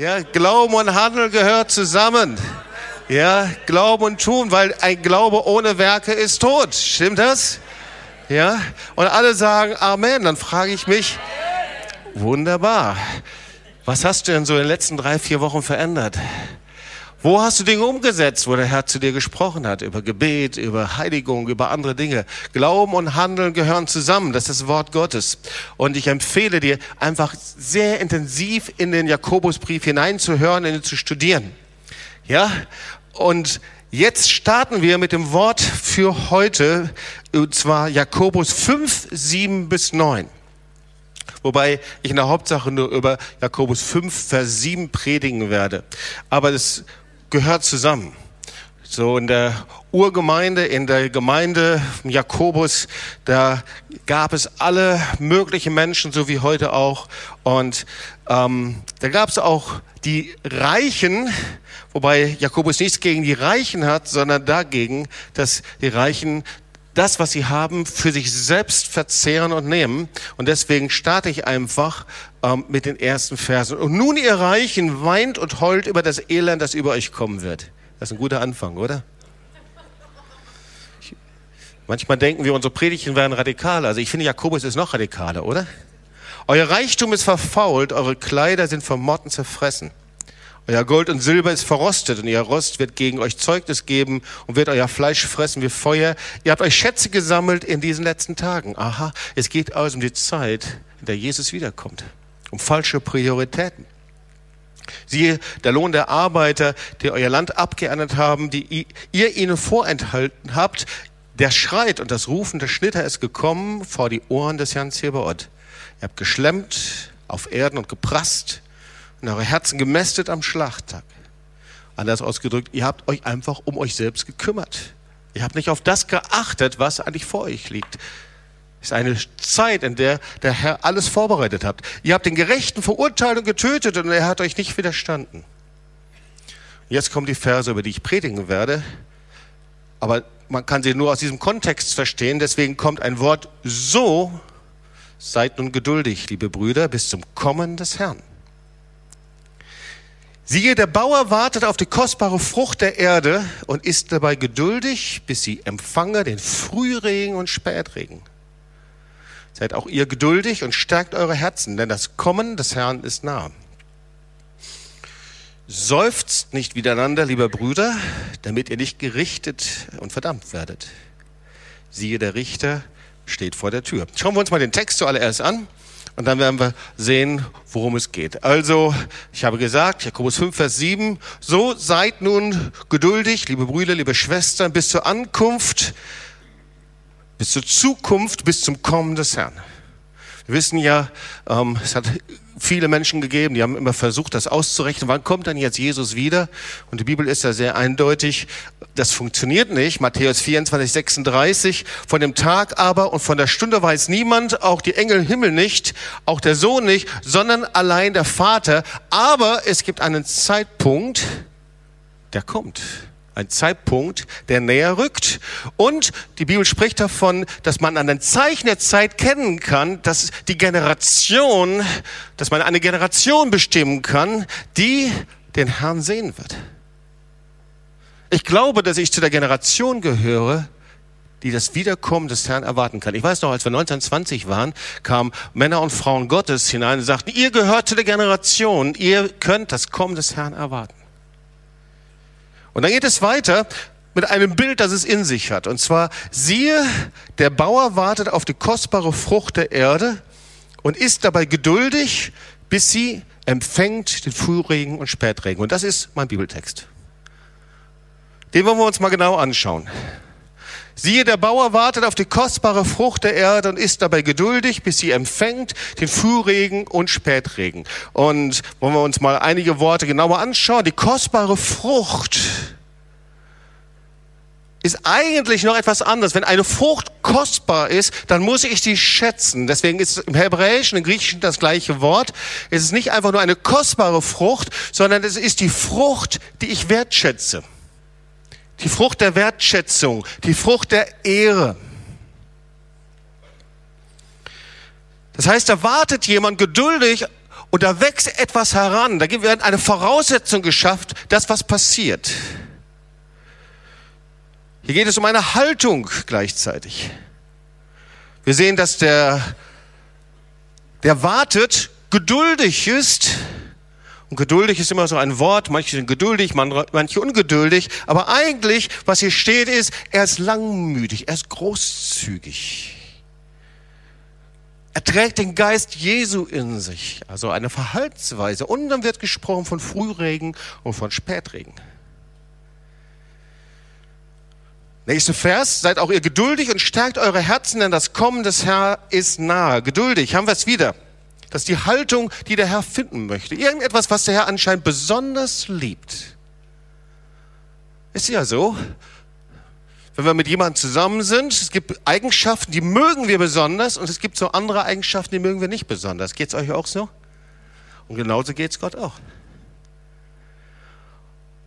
Ja, Glauben und Handeln gehört zusammen. Ja, Glauben und Tun, weil ein Glaube ohne Werke ist tot. Stimmt das? Ja, und alle sagen Amen. Dann frage ich mich, wunderbar. Was hast du denn so in den letzten drei, vier Wochen verändert? Wo hast du Dinge umgesetzt, wo der Herr zu dir gesprochen hat? Über Gebet, über Heiligung, über andere Dinge. Glauben und Handeln gehören zusammen. Das ist das Wort Gottes. Und ich empfehle dir, einfach sehr intensiv in den Jakobusbrief hineinzuhören, ihn zu studieren. Ja? Und jetzt starten wir mit dem Wort für heute, und zwar Jakobus 5, 7 bis 9. Wobei ich in der Hauptsache nur über Jakobus 5, Vers 7 predigen werde. Aber das gehört zusammen. So in der Urgemeinde, in der Gemeinde Jakobus, da gab es alle möglichen Menschen, so wie heute auch. Und ähm, da gab es auch die Reichen, wobei Jakobus nichts gegen die Reichen hat, sondern dagegen, dass die Reichen das, was sie haben, für sich selbst verzehren und nehmen. Und deswegen starte ich einfach ähm, mit den ersten Versen. Und nun, ihr Reichen, weint und heult über das Elend, das über euch kommen wird. Das ist ein guter Anfang, oder? Ich, manchmal denken wir, unsere Predigten werden radikaler. Also ich finde, Jakobus ist noch radikaler, oder? Euer Reichtum ist verfault, eure Kleider sind vom Motten zerfressen. Euer Gold und Silber ist verrostet und ihr Rost wird gegen euch Zeugnis geben und wird euer Fleisch fressen wie Feuer. Ihr habt euch Schätze gesammelt in diesen letzten Tagen. Aha, es geht also um die Zeit, in der Jesus wiederkommt. Um falsche Prioritäten. Siehe, der Lohn der Arbeiter, die euer Land abgeerntet haben, die ihr ihnen vorenthalten habt, der schreit und das Rufen der Schnitter ist gekommen vor die Ohren des Herrn Zebaoth. Ihr habt geschlemmt auf Erden und geprasst und eure Herzen gemästet am Schlachttag. Anders ausgedrückt, ihr habt euch einfach um euch selbst gekümmert. Ihr habt nicht auf das geachtet, was eigentlich vor euch liegt. Ist eine Zeit, in der der Herr alles vorbereitet hat. Ihr habt den Gerechten verurteilt und getötet und er hat euch nicht widerstanden. Jetzt kommen die Verse, über die ich predigen werde. Aber man kann sie nur aus diesem Kontext verstehen. Deswegen kommt ein Wort so. Seid nun geduldig, liebe Brüder, bis zum Kommen des Herrn. Siehe, der Bauer wartet auf die kostbare Frucht der Erde und ist dabei geduldig, bis sie empfange den Frühregen und Spätregen. Seid auch ihr geduldig und stärkt eure Herzen, denn das Kommen des Herrn ist nah. Seufzt nicht miteinander, lieber Brüder, damit ihr nicht gerichtet und verdammt werdet. Siehe, der Richter steht vor der Tür. Schauen wir uns mal den Text zuallererst an. Und dann werden wir sehen, worum es geht. Also, ich habe gesagt, Jakobus 5, Vers 7, so seid nun geduldig, liebe Brüder, liebe Schwestern, bis zur Ankunft, bis zur Zukunft, bis zum Kommen des Herrn. Wir wissen ja, ähm, es hat viele Menschen gegeben, die haben immer versucht, das auszurechnen. Wann kommt dann jetzt Jesus wieder? Und die Bibel ist ja sehr eindeutig. Das funktioniert nicht. Matthäus 24, 36. Von dem Tag aber und von der Stunde weiß niemand, auch die Engel im Himmel nicht, auch der Sohn nicht, sondern allein der Vater. Aber es gibt einen Zeitpunkt, der kommt ein Zeitpunkt, der näher rückt. Und die Bibel spricht davon, dass man an den Zeichen der Zeit kennen kann, dass die Generation, dass man eine Generation bestimmen kann, die den Herrn sehen wird. Ich glaube, dass ich zu der Generation gehöre, die das Wiederkommen des Herrn erwarten kann. Ich weiß noch, als wir 1920 waren, kamen Männer und Frauen Gottes hinein und sagten, ihr gehört zu der Generation, ihr könnt das Kommen des Herrn erwarten. Und dann geht es weiter mit einem Bild, das es in sich hat. Und zwar, siehe, der Bauer wartet auf die kostbare Frucht der Erde und ist dabei geduldig, bis sie empfängt den Frühregen und Spätregen. Und das ist mein Bibeltext. Den wollen wir uns mal genau anschauen. Siehe, der Bauer wartet auf die kostbare Frucht der Erde und ist dabei geduldig, bis sie empfängt den Frühregen und Spätregen. Und wollen wir uns mal einige Worte genauer anschauen. Die kostbare Frucht ist eigentlich noch etwas anderes. Wenn eine Frucht kostbar ist, dann muss ich sie schätzen. Deswegen ist im Hebräischen, im Griechischen das gleiche Wort. Es ist nicht einfach nur eine kostbare Frucht, sondern es ist die Frucht, die ich wertschätze. Die Frucht der Wertschätzung, die Frucht der Ehre. Das heißt, da wartet jemand geduldig Und da wächst etwas heran, da wird eine Voraussetzung geschafft, dass was passiert. Hier geht es um eine Haltung gleichzeitig. Wir sehen, dass der, der wartet, geduldig ist. Und geduldig ist immer so ein Wort. Manche sind geduldig, manche ungeduldig. Aber eigentlich, was hier steht, ist, er ist langmütig, er ist großzügig. Er trägt den Geist Jesu in sich, also eine Verhaltensweise. Und dann wird gesprochen von Frühregen und von Spätregen. Nächster Vers, seid auch ihr geduldig und stärkt eure Herzen, denn das Kommen des Herrn ist nahe. Geduldig, haben wir es wieder. Das ist die Haltung, die der Herr finden möchte. Irgendetwas, was der Herr anscheinend besonders liebt. Ist ja so wenn wir mit jemandem zusammen sind, es gibt Eigenschaften, die mögen wir besonders und es gibt so andere Eigenschaften, die mögen wir nicht besonders. Geht es euch auch so? Und genauso geht es Gott auch.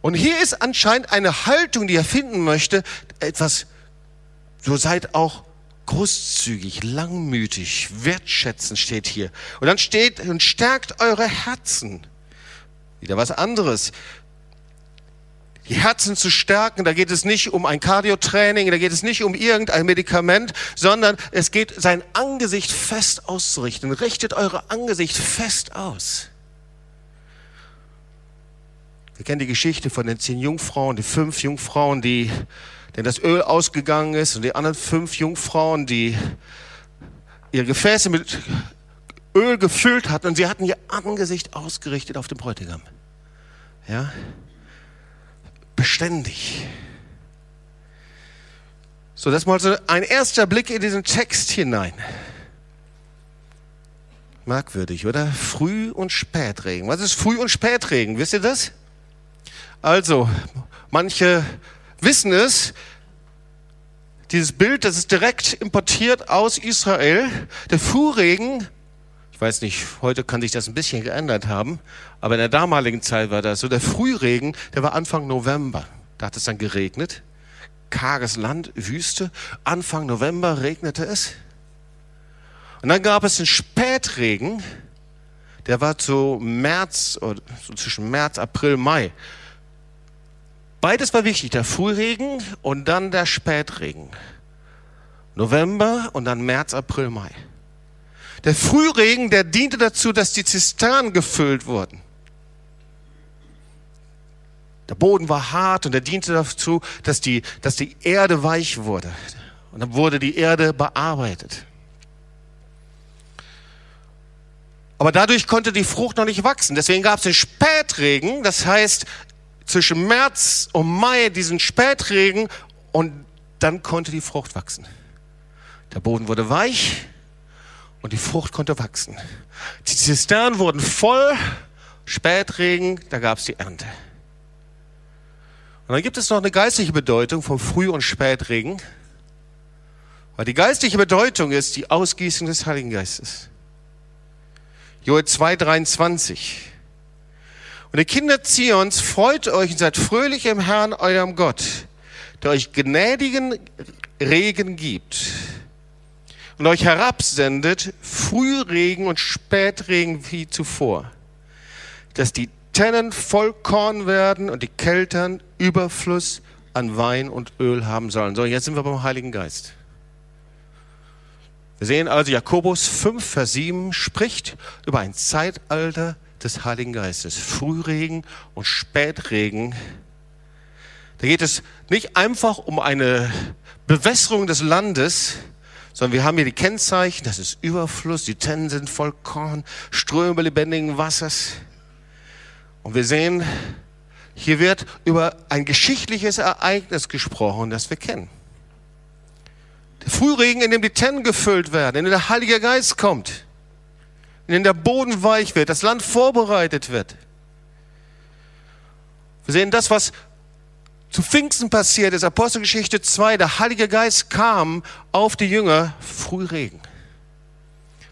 Und hier ist anscheinend eine Haltung, die er finden möchte, etwas, so seid auch großzügig, langmütig, wertschätzend steht hier. Und dann steht, und stärkt eure Herzen. Wieder was anderes die Herzen zu stärken. Da geht es nicht um ein Cardiotraining, da geht es nicht um irgendein Medikament, sondern es geht, sein Angesicht fest auszurichten. Richtet eure Angesicht fest aus. Wir kennen die Geschichte von den zehn Jungfrauen, die fünf Jungfrauen, die, denen das Öl ausgegangen ist und die anderen fünf Jungfrauen, die ihre Gefäße mit Öl gefüllt hatten und sie hatten ihr Angesicht ausgerichtet auf den Bräutigam. Ja? beständig. So, das mal so ein erster Blick in diesen Text hinein. Merkwürdig, oder? Früh- und Spätregen. Was ist Früh- und Spätregen? Wisst ihr das? Also, manche wissen es. Dieses Bild, das ist direkt importiert aus Israel. Der Frühregen ich weiß nicht, heute kann sich das ein bisschen geändert haben, aber in der damaligen Zeit war das so. Der Frühregen, der war Anfang November. Da hat es dann geregnet. Karges Land, Wüste. Anfang November regnete es. Und dann gab es einen Spätregen, der war zu März, oder so zwischen März, April, Mai. Beides war wichtig, der Frühregen und dann der Spätregen. November und dann März, April, Mai. Der Frühregen, der diente dazu, dass die Zisternen gefüllt wurden. Der Boden war hart und er diente dazu, dass die, dass die Erde weich wurde. Und dann wurde die Erde bearbeitet. Aber dadurch konnte die Frucht noch nicht wachsen. Deswegen gab es den Spätregen, das heißt zwischen März und Mai diesen Spätregen und dann konnte die Frucht wachsen. Der Boden wurde weich, und die Frucht konnte wachsen. Die Zisternen wurden voll, Spätregen, da gab es die Ernte. Und dann gibt es noch eine geistliche Bedeutung vom Früh- und Spätregen. Weil die geistliche Bedeutung ist die Ausgießung des Heiligen Geistes. Joel 2,23. Und die Kinder Zions, freut euch und seid fröhlich im Herrn, eurem Gott, der euch gnädigen Regen gibt und euch herabsendet, Frühregen und Spätregen wie zuvor, dass die Tennen voll Korn werden und die Keltern Überfluss an Wein und Öl haben sollen. So, jetzt sind wir beim Heiligen Geist. Wir sehen also, Jakobus 5, Vers 7 spricht über ein Zeitalter des Heiligen Geistes. Frühregen und Spätregen. Da geht es nicht einfach um eine Bewässerung des Landes, sondern wir haben hier die Kennzeichen, das ist Überfluss, die Tennen sind voll Korn, Ströme lebendigen Wassers. Und wir sehen, hier wird über ein geschichtliches Ereignis gesprochen, das wir kennen. Der Frühregen, in dem die Tennen gefüllt werden, in dem der Heilige Geist kommt, in der Boden weich wird, das Land vorbereitet wird. Wir sehen das, was zu Pfingsten passiert ist, Apostelgeschichte 2, der Heilige Geist kam auf die Jünger, Frühregen.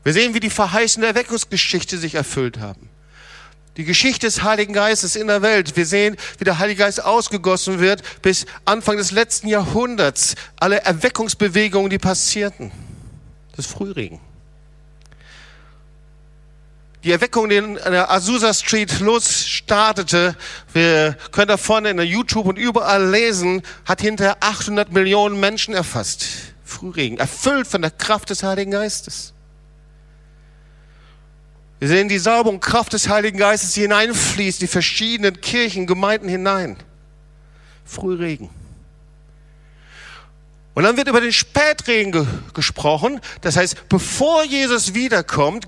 Wir sehen, wie die verheißene Erweckungsgeschichte sich erfüllt haben. Die Geschichte des Heiligen Geistes in der Welt. Wir sehen, wie der Heilige Geist ausgegossen wird bis Anfang des letzten Jahrhunderts. Alle Erweckungsbewegungen, die passierten. Das Frühregen. Die Erweckung in der Azusa Street losstartete, wir können da vorne in der YouTube und überall lesen, hat hinter 800 Millionen Menschen erfasst. Frühregen, erfüllt von der Kraft des Heiligen Geistes. Wir sehen die Salbung, Kraft des Heiligen Geistes, die hineinfließt, die verschiedenen Kirchen, Gemeinden hinein. Frühregen. Und dann wird über den Spätregen ge gesprochen. Das heißt, bevor Jesus wiederkommt,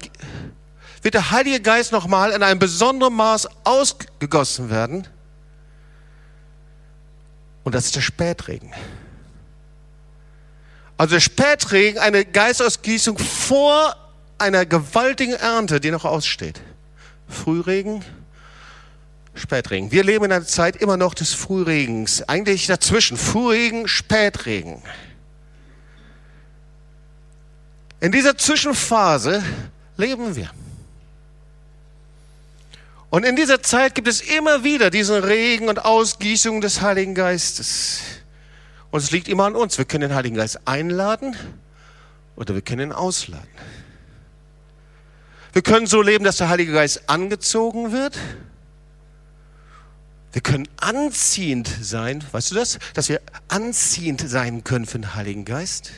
wird der Heilige Geist nochmal in einem besonderen Maß ausgegossen werden. Und das ist der Spätregen. Also der Spätregen, eine Geistausgießung vor einer gewaltigen Ernte, die noch aussteht. Frühregen, Spätregen. Wir leben in einer Zeit immer noch des Frühregens. Eigentlich dazwischen. Frühregen, Spätregen. In dieser Zwischenphase leben wir. Und in dieser Zeit gibt es immer wieder diesen Regen und Ausgießung des Heiligen Geistes. Und es liegt immer an uns. Wir können den Heiligen Geist einladen oder wir können ihn ausladen. Wir können so leben, dass der Heilige Geist angezogen wird. Wir können anziehend sein. Weißt du das? Dass wir anziehend sein können für den Heiligen Geist.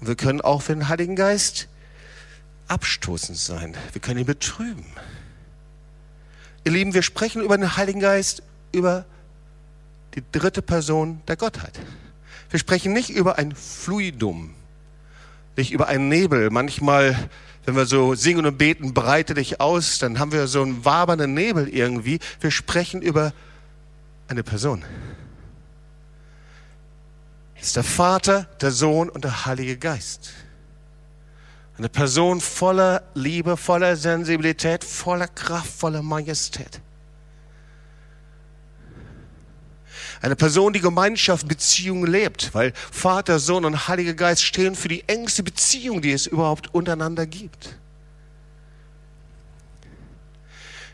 Und wir können auch für den Heiligen Geist abstoßend sein. Wir können ihn betrüben. Ihr Lieben, wir sprechen über den Heiligen Geist, über die dritte Person der Gottheit. Wir sprechen nicht über ein Fluidum, nicht über einen Nebel. Manchmal, wenn wir so singen und beten, breite dich aus, dann haben wir so einen wabernden Nebel irgendwie. Wir sprechen über eine Person. Es ist der Vater, der Sohn und der Heilige Geist. Eine Person voller Liebe, voller Sensibilität, voller Kraft, voller Majestät. Eine Person, die Gemeinschaft, Beziehung lebt, weil Vater, Sohn und Heiliger Geist stehen für die engste Beziehung, die es überhaupt untereinander gibt.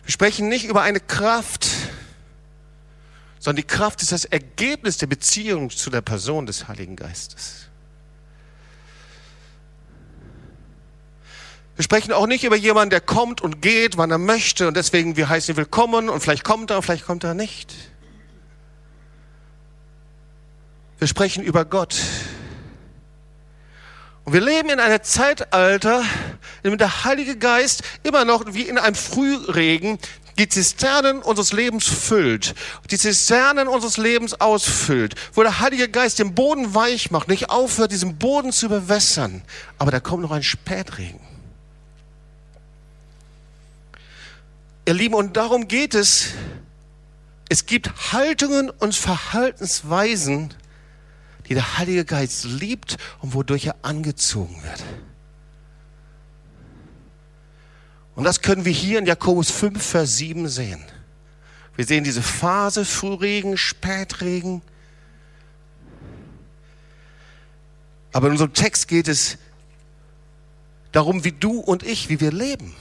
Wir sprechen nicht über eine Kraft, sondern die Kraft ist das Ergebnis der Beziehung zu der Person des Heiligen Geistes. Wir sprechen auch nicht über jemanden, der kommt und geht, wann er möchte und deswegen wir heißen ihn willkommen und vielleicht kommt er, vielleicht kommt er nicht. Wir sprechen über Gott. Und wir leben in einem Zeitalter, in dem der Heilige Geist immer noch wie in einem Frühregen die Zisternen unseres Lebens füllt, die Zisternen unseres Lebens ausfüllt, wo der Heilige Geist den Boden weich macht, nicht aufhört, diesen Boden zu bewässern. Aber da kommt noch ein Spätregen. Ihr Lieben, und darum geht es. Es gibt Haltungen und Verhaltensweisen, die der Heilige Geist liebt und wodurch er angezogen wird. Und das können wir hier in Jakobus 5, Vers 7 sehen. Wir sehen diese Phase, Frühregen, Spätregen. Aber in unserem Text geht es darum, wie du und ich, wie wir leben.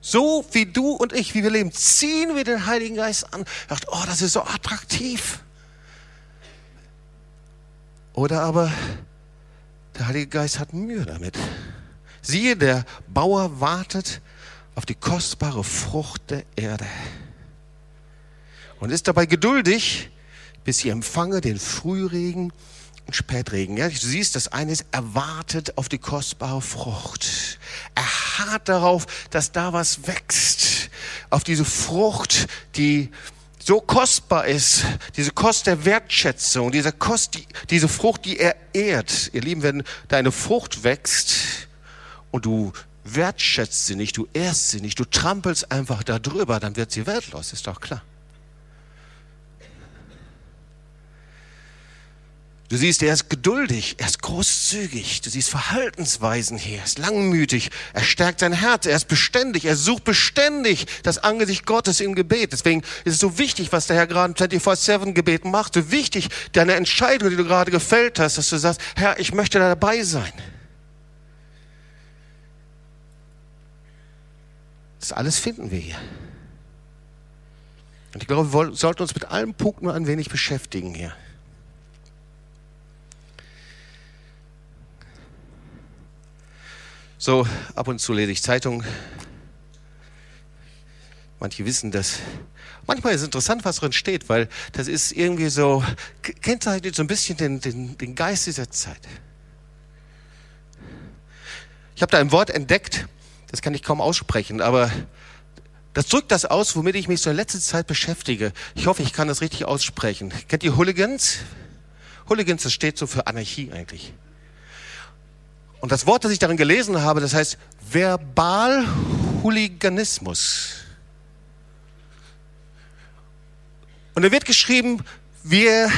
So wie du und ich, wie wir leben, ziehen wir den Heiligen Geist an. Dacht, oh, das ist so attraktiv. Oder aber der Heilige Geist hat Mühe damit. Siehe, der Bauer wartet auf die kostbare Frucht der Erde und ist dabei geduldig, bis sie empfange den Frühregen und Spätregen. Ja, du siehst, das eine ist erwartet auf die kostbare Frucht. Er harrt darauf, dass da was wächst. Auf diese Frucht, die so kostbar ist, diese Kost der Wertschätzung, diese Kost, die, diese Frucht, die er ehrt. Ihr Lieben, wenn deine Frucht wächst und du wertschätzt sie nicht, du ehrst sie nicht, du trampelst einfach da drüber, dann wird sie wertlos, ist doch klar. Du siehst, er ist geduldig, er ist großzügig, du siehst Verhaltensweisen hier, er ist langmütig, er stärkt sein Herz, er ist beständig, er sucht beständig das Angesicht Gottes im Gebet. Deswegen ist es so wichtig, was der Herr gerade im 24-7 Gebet macht, so wichtig, deine Entscheidung, die du gerade gefällt hast, dass du sagst, Herr, ich möchte da dabei sein. Das alles finden wir hier. Und ich glaube, wir sollten uns mit allen Punkten nur ein wenig beschäftigen hier. So, ab und zu lese ich Zeitungen. Manche wissen das. Manchmal ist es interessant, was drin steht, weil das ist irgendwie so, kennzeichnet so ein bisschen den, den, den Geist dieser Zeit. Ich habe da ein Wort entdeckt, das kann ich kaum aussprechen, aber das drückt das aus, womit ich mich so in letzter Zeit beschäftige. Ich hoffe, ich kann das richtig aussprechen. Kennt ihr Hooligans? Hooligans, das steht so für Anarchie eigentlich. Und das Wort, das ich darin gelesen habe, das heißt Verbal-Hooliganismus. Und da wird geschrieben, wir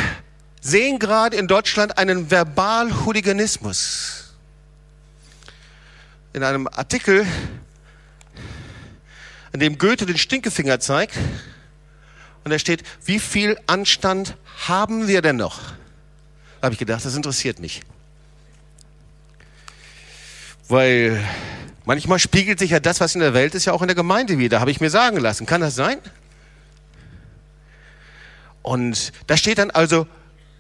sehen gerade in Deutschland einen Verbal-Hooliganismus. In einem Artikel, in dem Goethe den Stinkefinger zeigt, und da steht, wie viel Anstand haben wir denn noch? Da habe ich gedacht, das interessiert mich. Weil manchmal spiegelt sich ja das, was in der Welt ist, ja auch in der Gemeinde wieder, habe ich mir sagen lassen. Kann das sein? Und da steht dann also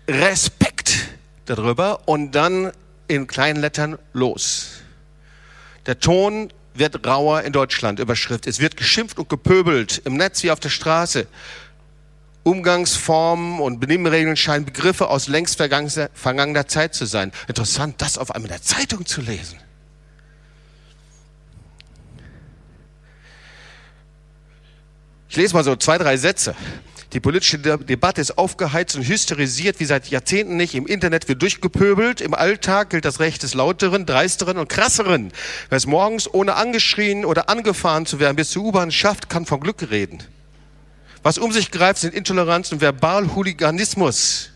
Respekt darüber und dann in kleinen Lettern los. Der Ton wird rauer in Deutschland, Überschrift. Es wird geschimpft und gepöbelt im Netz wie auf der Straße. Umgangsformen und Benimmregeln scheinen Begriffe aus längst vergangener Zeit zu sein. Interessant, das auf einmal in der Zeitung zu lesen. Ich lese mal so zwei, drei Sätze. Die politische Debatte ist aufgeheizt und hysterisiert wie seit Jahrzehnten nicht. Im Internet wird durchgepöbelt. Im Alltag gilt das Recht des Lauteren, Dreisteren und Krasseren. Wer es morgens ohne angeschrien oder angefahren zu werden bis zur U-Bahn schafft, kann von Glück reden. Was um sich greift, sind Intoleranz und Verbalhooliganismus.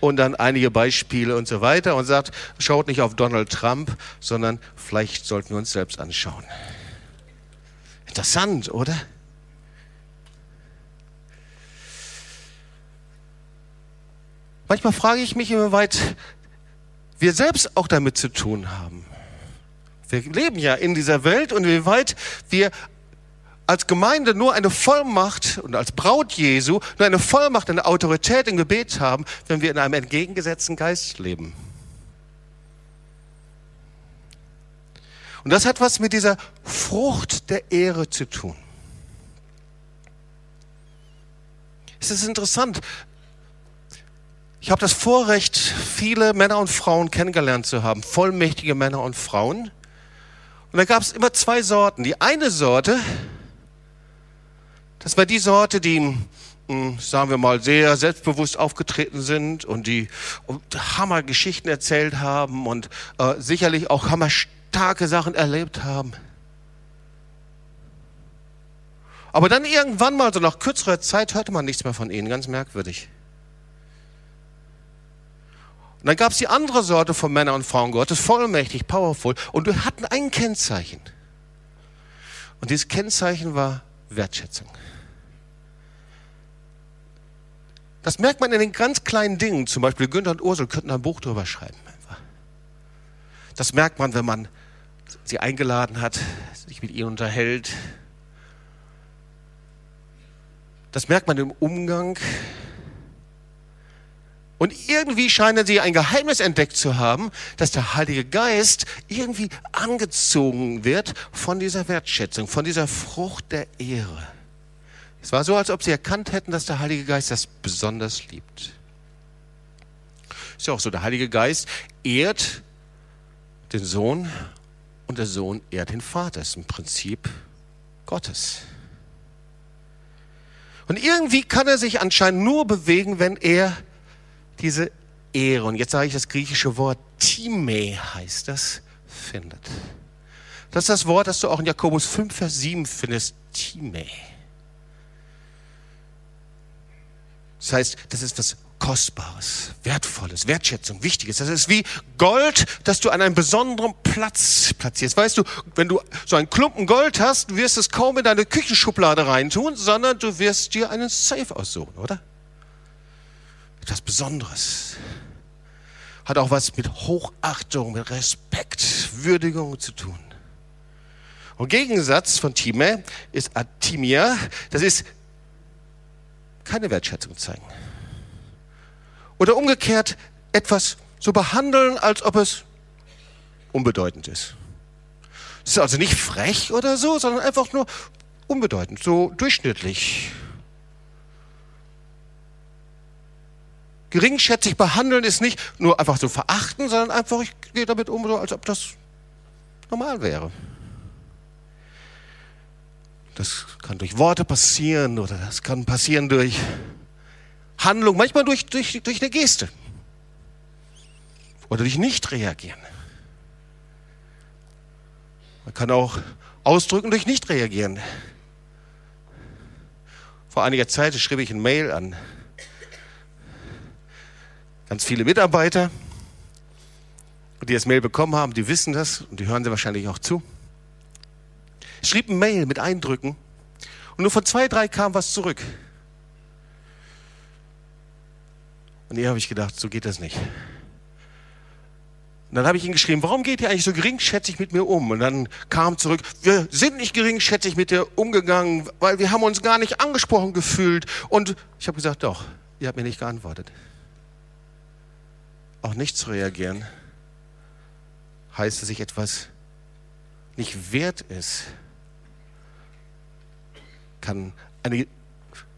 Und dann einige Beispiele und so weiter und sagt, schaut nicht auf Donald Trump, sondern vielleicht sollten wir uns selbst anschauen. Interessant, oder? Manchmal frage ich mich, inwieweit wir selbst auch damit zu tun haben. Wir leben ja in dieser Welt und inwieweit wir als Gemeinde nur eine Vollmacht und als Braut Jesu nur eine Vollmacht, eine Autorität im Gebet haben, wenn wir in einem entgegengesetzten Geist leben. Und das hat was mit dieser Frucht der Ehre zu tun. Es ist interessant. Ich habe das Vorrecht, viele Männer und Frauen kennengelernt zu haben, vollmächtige Männer und Frauen. Und da gab es immer zwei Sorten. Die eine Sorte, das war die Sorte, die, hm, sagen wir mal, sehr selbstbewusst aufgetreten sind und die Hammergeschichten erzählt haben und äh, sicherlich auch Hammer starke Sachen erlebt haben. Aber dann irgendwann mal, so nach kürzerer Zeit, hörte man nichts mehr von ihnen, ganz merkwürdig. Und dann gab es die andere Sorte von Männern und Frauen Gottes, vollmächtig, powerful, und wir hatten ein Kennzeichen. Und dieses Kennzeichen war Wertschätzung. Das merkt man in den ganz kleinen Dingen. Zum Beispiel Günther und Ursel könnten ein Buch drüber schreiben. Das merkt man, wenn man sie eingeladen hat, sich mit ihnen unterhält. Das merkt man im Umgang. Und irgendwie scheinen sie ein Geheimnis entdeckt zu haben, dass der Heilige Geist irgendwie angezogen wird von dieser Wertschätzung, von dieser Frucht der Ehre. Es war so, als ob sie erkannt hätten, dass der Heilige Geist das besonders liebt. Ist ja auch so, der Heilige Geist ehrt den Sohn und der Sohn ehrt den Vater. Das ist ein Prinzip Gottes. Und irgendwie kann er sich anscheinend nur bewegen, wenn er diese Ehre, und jetzt sage ich das griechische Wort Time heißt das, findet. Das ist das Wort, das du auch in Jakobus 5, Vers 7 findest, Time. Das heißt, das ist was Kostbares, Wertvolles, Wertschätzung, Wichtiges. Das ist wie Gold, das du an einem besonderen Platz platzierst. Weißt du, wenn du so einen Klumpen Gold hast, wirst du es kaum in deine Küchenschublade reintun, sondern du wirst dir einen Safe aussuchen, oder? Etwas Besonderes. Hat auch was mit Hochachtung, mit Respekt, Würdigung zu tun. Und Gegensatz von Time ist Atimia. Das ist keine Wertschätzung zeigen. Oder umgekehrt etwas so behandeln, als ob es unbedeutend ist. Das ist also nicht frech oder so, sondern einfach nur unbedeutend, so durchschnittlich. Geringschätzig behandeln ist nicht nur einfach so verachten, sondern einfach, ich gehe damit um, so als ob das normal wäre. Das kann durch Worte passieren oder das kann passieren durch Handlung, manchmal durch, durch, durch eine Geste oder durch Nicht-Reagieren. Man kann auch ausdrücken durch Nicht-Reagieren. Vor einiger Zeit schrieb ich ein Mail an ganz viele Mitarbeiter, die das Mail bekommen haben, die wissen das und die hören sie wahrscheinlich auch zu. Ich schrieb ein Mail mit Eindrücken und nur von zwei, drei kam was zurück. Und hier habe ich gedacht, so geht das nicht. Und dann habe ich ihn geschrieben, warum geht ihr eigentlich so geringschätzig mit mir um? Und dann kam zurück, wir sind nicht geringschätzig mit dir umgegangen, weil wir haben uns gar nicht angesprochen gefühlt. Und ich habe gesagt, doch, ihr habt mir nicht geantwortet. Auch nicht zu reagieren heißt, dass ich etwas nicht wert ist, kann eine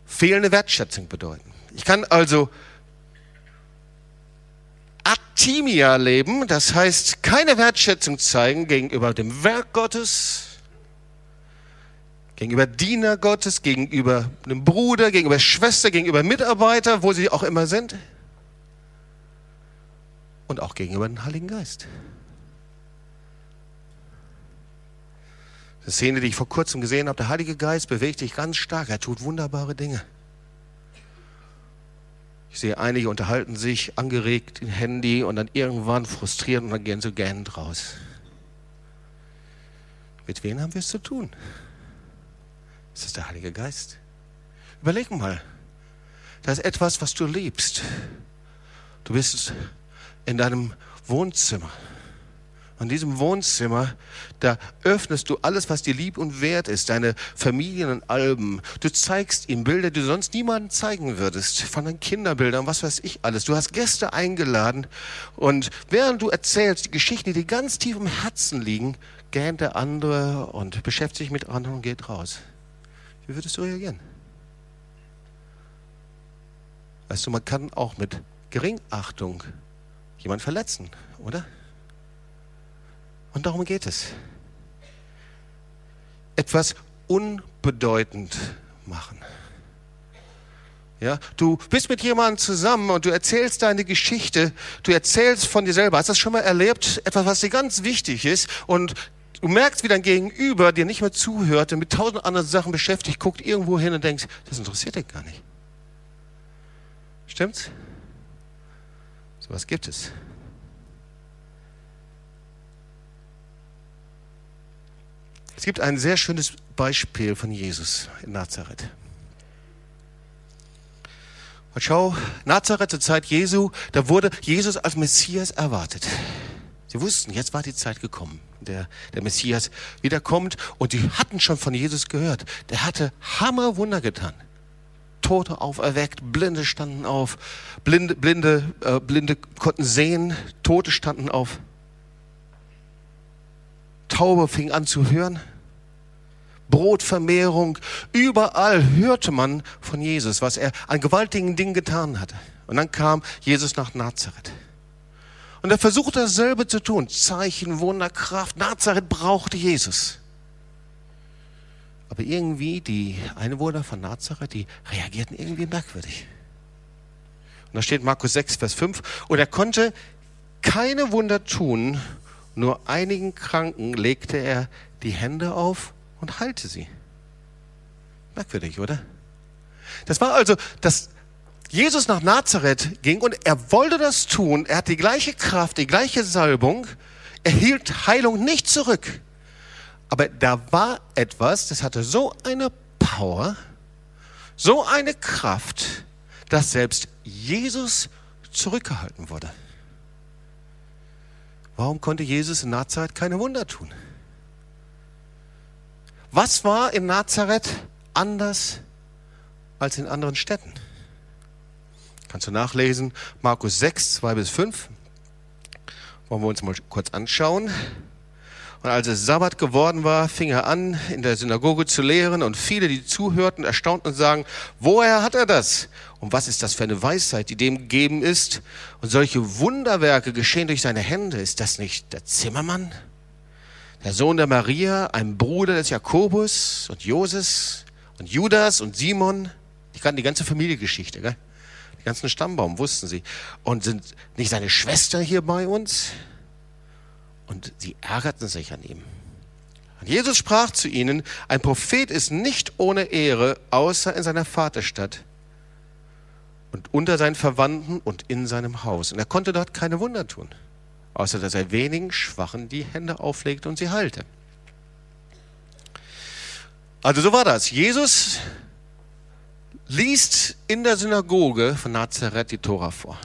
fehlende Wertschätzung bedeuten. Ich kann also Atimia leben, das heißt keine Wertschätzung zeigen gegenüber dem Werk Gottes, gegenüber Diener Gottes, gegenüber einem Bruder, gegenüber Schwester, gegenüber Mitarbeiter, wo sie auch immer sind. Und auch gegenüber dem Heiligen Geist. Die Szene, die ich vor kurzem gesehen habe, der Heilige Geist bewegt sich ganz stark, er tut wunderbare Dinge. Ich sehe einige unterhalten sich angeregt im Handy und dann irgendwann frustriert und dann gehen sie gähnend raus. Mit wem haben wir es zu tun? Ist das der Heilige Geist? Überleg mal. Da ist etwas, was du liebst. Du bist in deinem Wohnzimmer an diesem Wohnzimmer, da öffnest du alles, was dir lieb und wert ist, deine Familienalben. Du zeigst ihm Bilder, die du sonst niemandem zeigen würdest, von deinen Kinderbildern, was weiß ich alles. Du hast Gäste eingeladen und während du erzählst, die Geschichten, die dir ganz tief im Herzen liegen, gähnt der andere und beschäftigt sich mit anderen und geht raus. Wie würdest du reagieren? Weißt du, man kann auch mit Geringachtung jemand verletzen, oder? Und darum geht es. Etwas unbedeutend machen. Ja, du bist mit jemandem zusammen und du erzählst deine Geschichte, du erzählst von dir selber. Hast du das schon mal erlebt? Etwas, was dir ganz wichtig ist und du merkst, wie dein Gegenüber dir nicht mehr zuhört und mit tausend anderen Sachen beschäftigt, guckt irgendwo hin und denkst, das interessiert dich gar nicht. Stimmt's? So was gibt es. Es gibt ein sehr schönes Beispiel von Jesus in Nazareth. Und schau, Nazareth zur Zeit Jesu, da wurde Jesus als Messias erwartet. Sie wussten, jetzt war die Zeit gekommen, der, der Messias wiederkommt. Und die hatten schon von Jesus gehört. Der hatte Hammerwunder getan. Tote auferweckt, Blinde standen auf, Blinde, Blinde, äh, Blinde konnten sehen, Tote standen auf. Taube fing an zu hören. Brotvermehrung. Überall hörte man von Jesus, was er an gewaltigen Dingen getan hatte. Und dann kam Jesus nach Nazareth. Und er versuchte dasselbe zu tun. Zeichen, Wunder, Kraft. Nazareth brauchte Jesus. Aber irgendwie die Einwohner von Nazareth, die reagierten irgendwie merkwürdig. Und da steht Markus 6, Vers 5. Und er konnte keine Wunder tun, nur einigen Kranken legte er die Hände auf und heilte sie. Merkwürdig, oder? Das war also, dass Jesus nach Nazareth ging und er wollte das tun. Er hat die gleiche Kraft, die gleiche Salbung. Er hielt Heilung nicht zurück. Aber da war etwas, das hatte so eine Power, so eine Kraft, dass selbst Jesus zurückgehalten wurde. Warum konnte Jesus in Nazareth keine Wunder tun? Was war in Nazareth anders als in anderen Städten? Kannst du nachlesen, Markus 6, 2 bis 5, Wollen wir uns mal kurz anschauen. Und als es Sabbat geworden war, fing er an, in der Synagoge zu lehren und viele, die zuhörten, erstaunten und sagen, woher hat er das? Und was ist das für eine Weisheit, die dem gegeben ist? Und solche Wunderwerke geschehen durch seine Hände. Ist das nicht der Zimmermann? Der Sohn der Maria, ein Bruder des Jakobus und Joses und Judas und Simon? Die kannten die ganze Familiengeschichte, gell? Den ganzen Stammbaum wussten sie. Und sind nicht seine Schwester hier bei uns? Und sie ärgerten sich an ihm. Und Jesus sprach zu ihnen, ein Prophet ist nicht ohne Ehre, außer in seiner Vaterstadt und unter seinen Verwandten und in seinem Haus. Und er konnte dort keine Wunder tun, außer dass er wenigen Schwachen die Hände auflegte und sie heilte. Also so war das. Jesus liest in der Synagoge von Nazareth die Tora vor.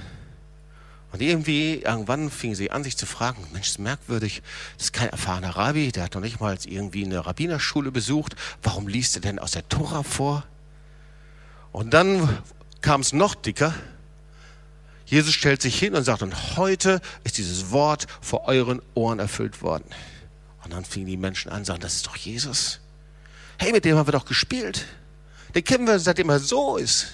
Und irgendwie, irgendwann fing sie an, sich zu fragen, Mensch, ist merkwürdig, das ist kein erfahrener Rabbi, der hat noch nicht mal irgendwie eine Rabbinerschule besucht. Warum liest er denn aus der Tora vor? Und dann kam es noch dicker. Jesus stellt sich hin und sagt, und heute ist dieses Wort vor euren Ohren erfüllt worden. Und dann fingen die Menschen an, sagen, das ist doch Jesus. Hey, mit dem haben wir doch gespielt. Den kennen wir, seitdem er so ist.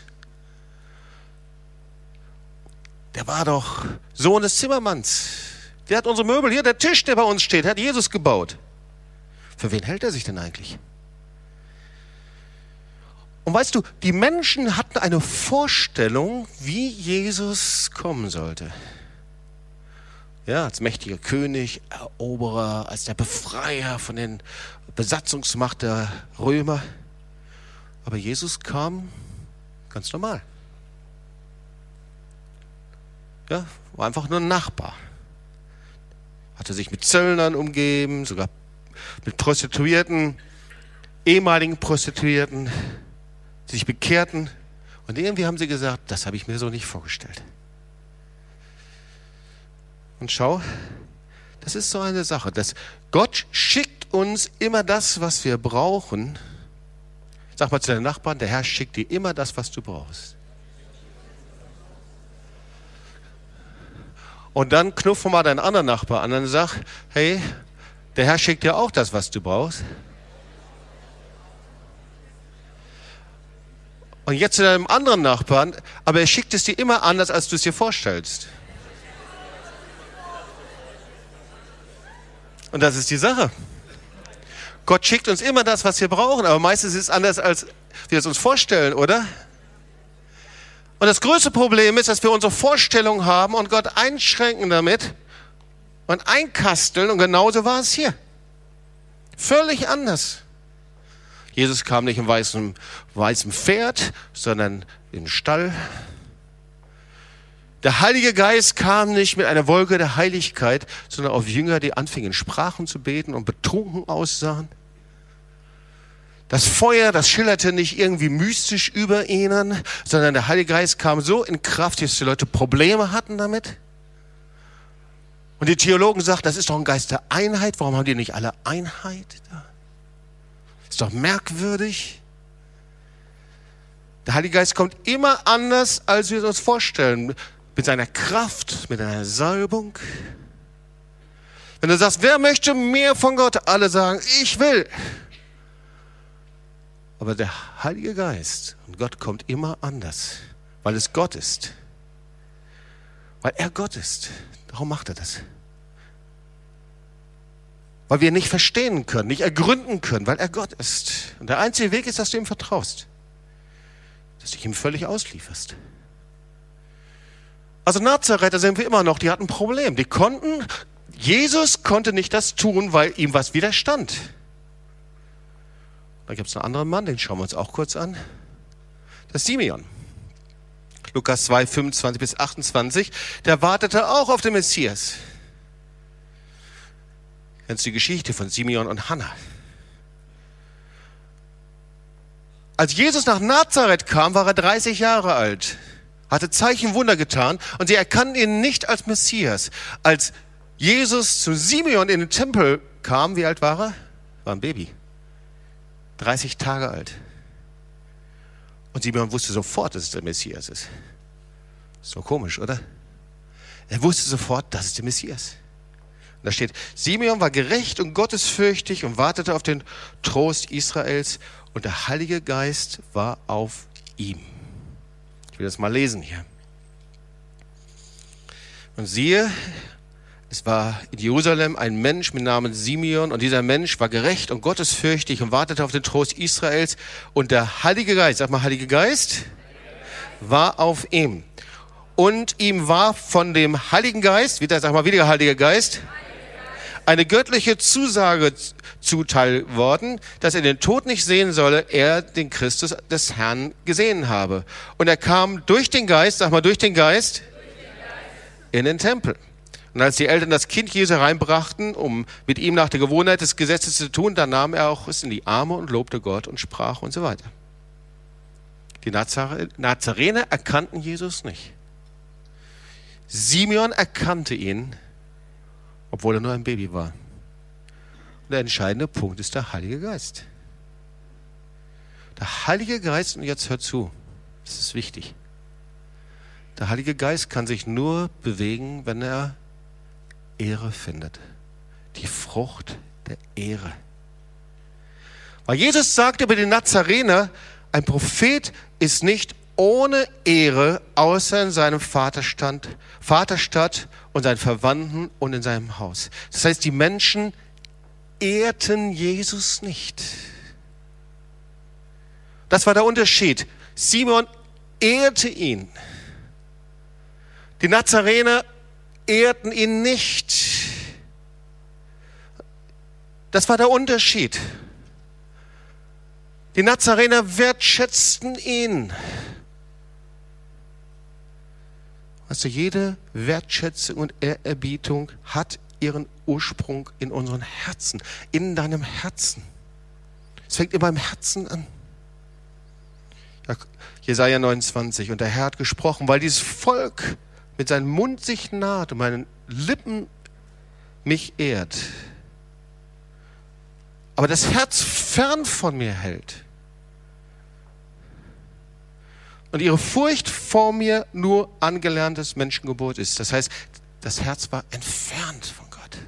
Der war doch Sohn des Zimmermanns. Der hat unsere Möbel hier, der Tisch, der bei uns steht, hat Jesus gebaut. Für wen hält er sich denn eigentlich? Und weißt du, die Menschen hatten eine Vorstellung, wie Jesus kommen sollte. Ja, als mächtiger König, Eroberer, als der Befreier von den Besatzungsmacht der Römer. Aber Jesus kam ganz normal. Ja, war einfach nur ein Nachbar. Hatte sich mit Zöllnern umgeben, sogar mit Prostituierten, ehemaligen Prostituierten, sich bekehrten. Und irgendwie haben sie gesagt, das habe ich mir so nicht vorgestellt. Und schau, das ist so eine Sache, dass Gott schickt uns immer das, was wir brauchen. Sag mal zu deinen Nachbarn, der Herr schickt dir immer das, was du brauchst. Und dann knuff mal deinen anderen Nachbar an und sag, hey, der Herr schickt dir auch das, was du brauchst. Und jetzt zu deinem anderen Nachbarn, aber er schickt es dir immer anders, als du es dir vorstellst. Und das ist die Sache. Gott schickt uns immer das, was wir brauchen, aber meistens ist es anders, als wir es uns vorstellen, oder? Und das größte Problem ist, dass wir unsere Vorstellung haben und Gott einschränken damit und einkasteln. Und genauso war es hier. Völlig anders. Jesus kam nicht im weißen, weißen Pferd, sondern den Stall. Der Heilige Geist kam nicht mit einer Wolke der Heiligkeit, sondern auf Jünger, die anfingen, Sprachen zu beten und betrunken aussahen. Das Feuer, das schillerte nicht irgendwie mystisch über ihnen, sondern der Heilige Geist kam so in Kraft, dass die Leute Probleme hatten damit. Und die Theologen sagten, das ist doch ein Geist der Einheit. Warum haben die nicht alle Einheit da? Ist doch merkwürdig. Der Heilige Geist kommt immer anders, als wir uns vorstellen. Mit seiner Kraft, mit einer Salbung. Wenn du sagst, wer möchte mehr von Gott? Alle sagen, ich will. Aber der Heilige Geist und Gott kommt immer anders, weil es Gott ist. Weil er Gott ist. Darum macht er das. Weil wir nicht verstehen können, nicht ergründen können, weil er Gott ist. Und der einzige Weg ist, dass du ihm vertraust. Dass du dich ihm völlig auslieferst. Also Nazareth, da sind wir immer noch, die hatten ein Problem. Die konnten, Jesus konnte nicht das tun, weil ihm was widerstand. Da gibt es einen anderen Mann, den schauen wir uns auch kurz an. Das ist Simeon. Lukas 2, 25 bis 28. Der wartete auch auf den Messias. Kennst du die Geschichte von Simeon und Hannah? Als Jesus nach Nazareth kam, war er 30 Jahre alt, hatte Zeichen Wunder getan und sie erkannten ihn nicht als Messias. Als Jesus zu Simeon in den Tempel kam, wie alt war er? War ein Baby. 30 Tage alt. Und Simeon wusste sofort, dass es der Messias ist. So komisch, oder? Er wusste sofort, dass es der Messias. Da steht, Simeon war gerecht und gottesfürchtig und wartete auf den Trost Israels und der Heilige Geist war auf ihm. Ich will das mal lesen hier. Und siehe, es war in Jerusalem ein Mensch mit Namen Simeon und dieser Mensch war gerecht und gottesfürchtig und wartete auf den Trost Israels und der Heilige Geist, sag mal Heilige Geist, war auf ihm. Und ihm war von dem Heiligen Geist, wieder sag mal wieder Heiliger Geist, eine göttliche Zusage zuteil worden, dass er den Tod nicht sehen solle, er den Christus des Herrn gesehen habe. Und er kam durch den Geist, sag mal durch den Geist, in den Tempel. Und als die Eltern das Kind Jesu reinbrachten, um mit ihm nach der Gewohnheit des Gesetzes zu tun, dann nahm er auch es in die Arme und lobte Gott und sprach und so weiter. Die Nazarener erkannten Jesus nicht. Simeon erkannte ihn, obwohl er nur ein Baby war. Und der entscheidende Punkt ist der Heilige Geist. Der Heilige Geist, und jetzt hört zu, das ist wichtig. Der Heilige Geist kann sich nur bewegen, wenn er Ehre findet. Die Frucht der Ehre. Weil Jesus sagt über den Nazarener, ein Prophet ist nicht ohne Ehre außer in seinem Vaterstand, Vaterstadt und seinen Verwandten und in seinem Haus. Das heißt, die Menschen ehrten Jesus nicht. Das war der Unterschied. Simon ehrte ihn. Die Nazarener ehrten ihn nicht. Das war der Unterschied. Die Nazarener wertschätzten ihn. Also jede Wertschätzung und Ehrerbietung hat ihren Ursprung in unseren Herzen, in deinem Herzen. Es fängt immer im Herzen an. Jesaja 29. Und der Herr hat gesprochen, weil dieses Volk mit seinem Mund sich naht und meinen Lippen mich ehrt, aber das Herz fern von mir hält und ihre Furcht vor mir nur angelerntes Menschengebot ist. Das heißt, das Herz war entfernt von Gott.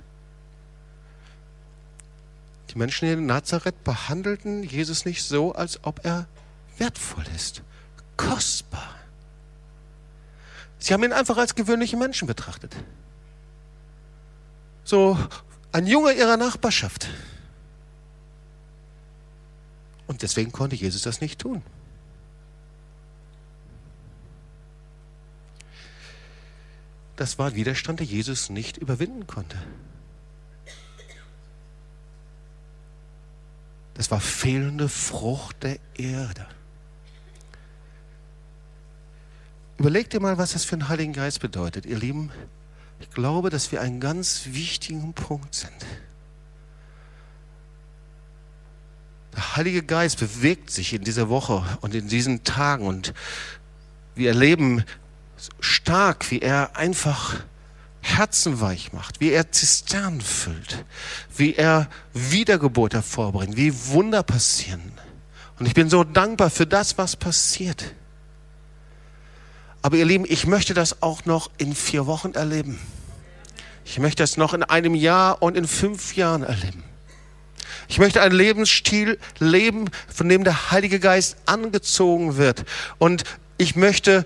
Die Menschen in Nazareth behandelten Jesus nicht so, als ob er wertvoll ist, kostbar. Sie haben ihn einfach als gewöhnliche Menschen betrachtet. So ein Junge ihrer Nachbarschaft. Und deswegen konnte Jesus das nicht tun. Das war ein Widerstand, der Jesus nicht überwinden konnte. Das war fehlende Frucht der Erde. Überlegt dir mal, was das für einen Heiligen Geist bedeutet. Ihr Lieben, ich glaube, dass wir einen ganz wichtigen Punkt sind. Der Heilige Geist bewegt sich in dieser Woche und in diesen Tagen und wir erleben stark, wie er einfach Herzen weich macht, wie er Zisternen füllt, wie er Wiedergeburt hervorbringt, wie Wunder passieren. Und ich bin so dankbar für das, was passiert. Aber ihr Lieben, ich möchte das auch noch in vier Wochen erleben. Ich möchte das noch in einem Jahr und in fünf Jahren erleben. Ich möchte einen Lebensstil leben, von dem der Heilige Geist angezogen wird. Und ich möchte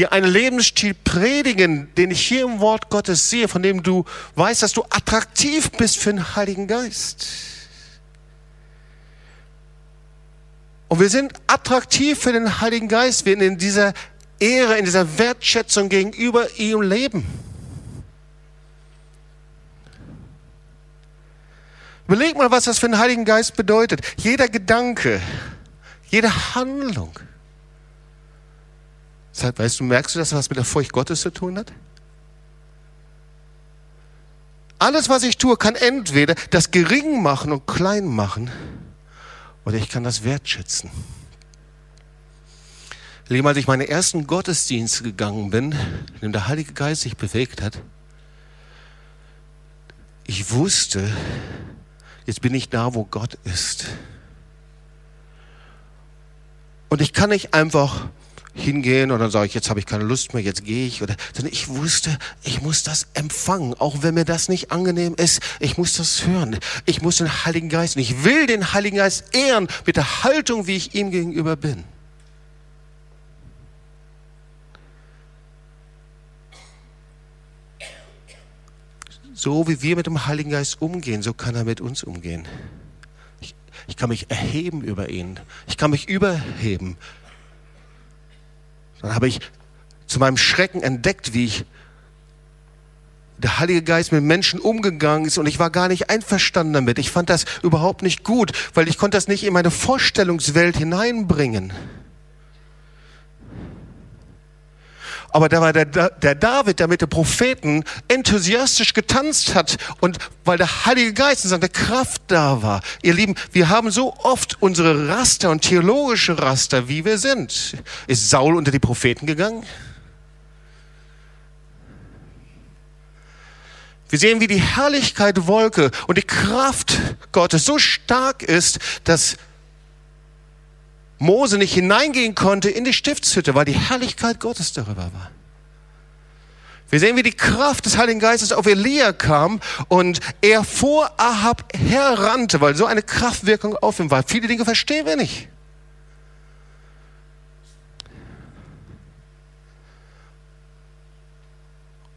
dir einen Lebensstil predigen, den ich hier im Wort Gottes sehe, von dem du weißt, dass du attraktiv bist für den Heiligen Geist. Und wir sind attraktiv für den Heiligen Geist, wenn in dieser Ehre, in dieser Wertschätzung gegenüber ihm leben. Überleg mal, was das für den Heiligen Geist bedeutet. Jeder Gedanke, jede Handlung. Weißt du, merkst du, dass das was mit der Furcht Gottes zu tun hat? Alles, was ich tue, kann entweder das gering machen und klein machen, oder ich kann das wertschätzen. Lieben, als ich meine ersten Gottesdienste gegangen bin, in dem der Heilige Geist sich bewegt hat, ich wusste, jetzt bin ich da, wo Gott ist. Und ich kann nicht einfach hingehen und dann sage ich, jetzt habe ich keine Lust mehr, jetzt gehe ich. Oder, sondern ich wusste, ich muss das empfangen, auch wenn mir das nicht angenehm ist. Ich muss das hören. Ich muss den Heiligen Geist und ich will den Heiligen Geist ehren mit der Haltung, wie ich ihm gegenüber bin. So wie wir mit dem Heiligen Geist umgehen, so kann er mit uns umgehen. Ich, ich kann mich erheben über ihn. Ich kann mich überheben. Dann habe ich zu meinem Schrecken entdeckt, wie ich der Heilige Geist mit Menschen umgegangen ist und ich war gar nicht einverstanden damit. Ich fand das überhaupt nicht gut, weil ich konnte das nicht in meine Vorstellungswelt hineinbringen. Aber da war der, der David, der mit den Propheten enthusiastisch getanzt hat und weil der Heilige Geist und seine Kraft da war. Ihr Lieben, wir haben so oft unsere Raster und theologische Raster, wie wir sind. Ist Saul unter die Propheten gegangen? Wir sehen, wie die Herrlichkeit Wolke und die Kraft Gottes so stark ist, dass Mose nicht hineingehen konnte in die Stiftshütte, weil die Herrlichkeit Gottes darüber war. Wir sehen, wie die Kraft des Heiligen Geistes auf Elia kam und er vor Ahab herrannte, weil so eine Kraftwirkung auf ihm war. Viele Dinge verstehen wir nicht.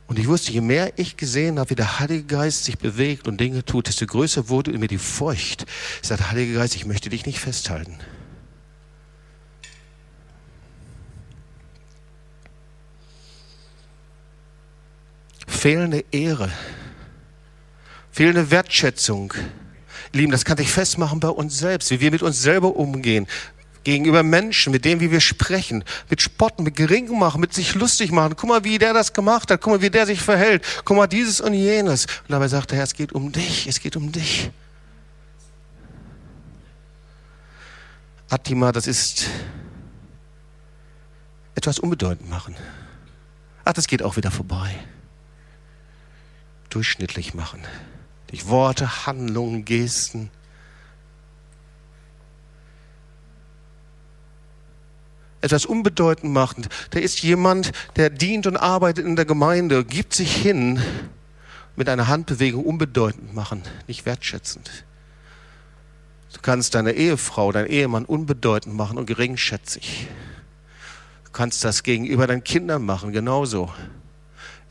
Und ich wusste, je mehr ich gesehen habe, wie der Heilige Geist sich bewegt und Dinge tut, desto größer wurde in mir die Furcht. Ich sagte, Heiliger Geist, ich möchte dich nicht festhalten. Fehlende Ehre, fehlende Wertschätzung. Lieben, das kann ich festmachen bei uns selbst, wie wir mit uns selber umgehen, gegenüber Menschen, mit denen, wie wir sprechen, mit Spotten, mit Gering machen, mit sich lustig machen. Guck mal, wie der das gemacht hat. Guck mal, wie der sich verhält. Guck mal, dieses und jenes. Und dabei sagt der Herr, es geht um dich. Es geht um dich. Atima, das ist etwas unbedeutend machen. Ach, das geht auch wieder vorbei durchschnittlich machen. Durch Worte, Handlungen, Gesten. Etwas unbedeutend machen. Da ist jemand, der dient und arbeitet in der Gemeinde, gibt sich hin, mit einer Handbewegung unbedeutend machen, nicht wertschätzend. Du kannst deine Ehefrau, deinen Ehemann unbedeutend machen und geringschätzig. Du kannst das gegenüber deinen Kindern machen, genauso.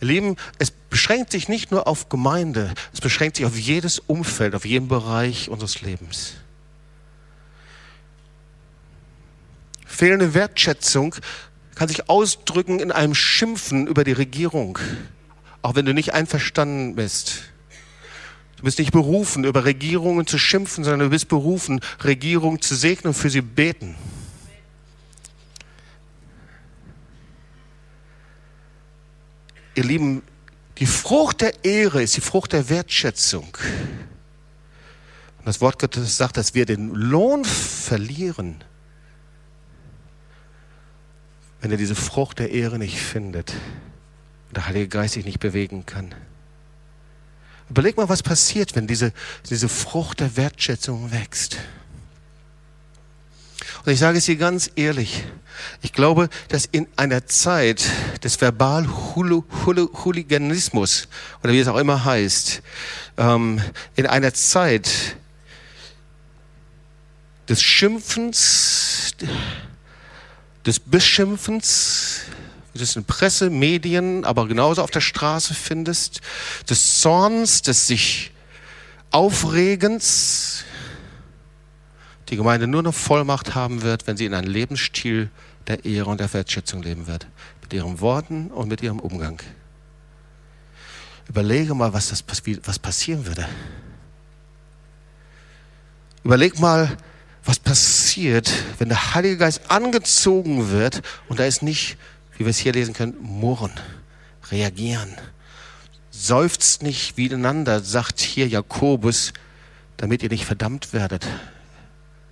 Ihr Lieben, es beschränkt sich nicht nur auf Gemeinde, es beschränkt sich auf jedes Umfeld, auf jeden Bereich unseres Lebens. Fehlende Wertschätzung kann sich ausdrücken in einem Schimpfen über die Regierung, auch wenn du nicht einverstanden bist. Du bist nicht berufen, über Regierungen zu schimpfen, sondern du bist berufen, Regierungen zu segnen und für sie beten. Ihr Lieben, die Frucht der Ehre ist die Frucht der Wertschätzung. Und das Wort Gottes sagt, dass wir den Lohn verlieren, wenn er diese Frucht der Ehre nicht findet und der Heilige Geist sich nicht bewegen kann. Überleg mal, was passiert, wenn diese, diese Frucht der Wertschätzung wächst. Und ich sage es dir ganz ehrlich, ich glaube, dass in einer Zeit des Verbal-Hooliganismus oder wie es auch immer heißt, ähm, in einer Zeit des Schimpfens, des Beschimpfens, wie du es in Presse, Medien, aber genauso auf der Straße findest, des Zorns, des sich Aufregens, die Gemeinde nur eine Vollmacht haben wird, wenn sie in einem Lebensstil der Ehre und der Wertschätzung leben wird. Mit ihren Worten und mit ihrem Umgang. Überlege mal, was, das, was passieren würde. Überleg mal, was passiert, wenn der Heilige Geist angezogen wird und da ist nicht, wie wir es hier lesen können, murren, reagieren. Seufzt nicht miteinander, sagt hier Jakobus, damit ihr nicht verdammt werdet.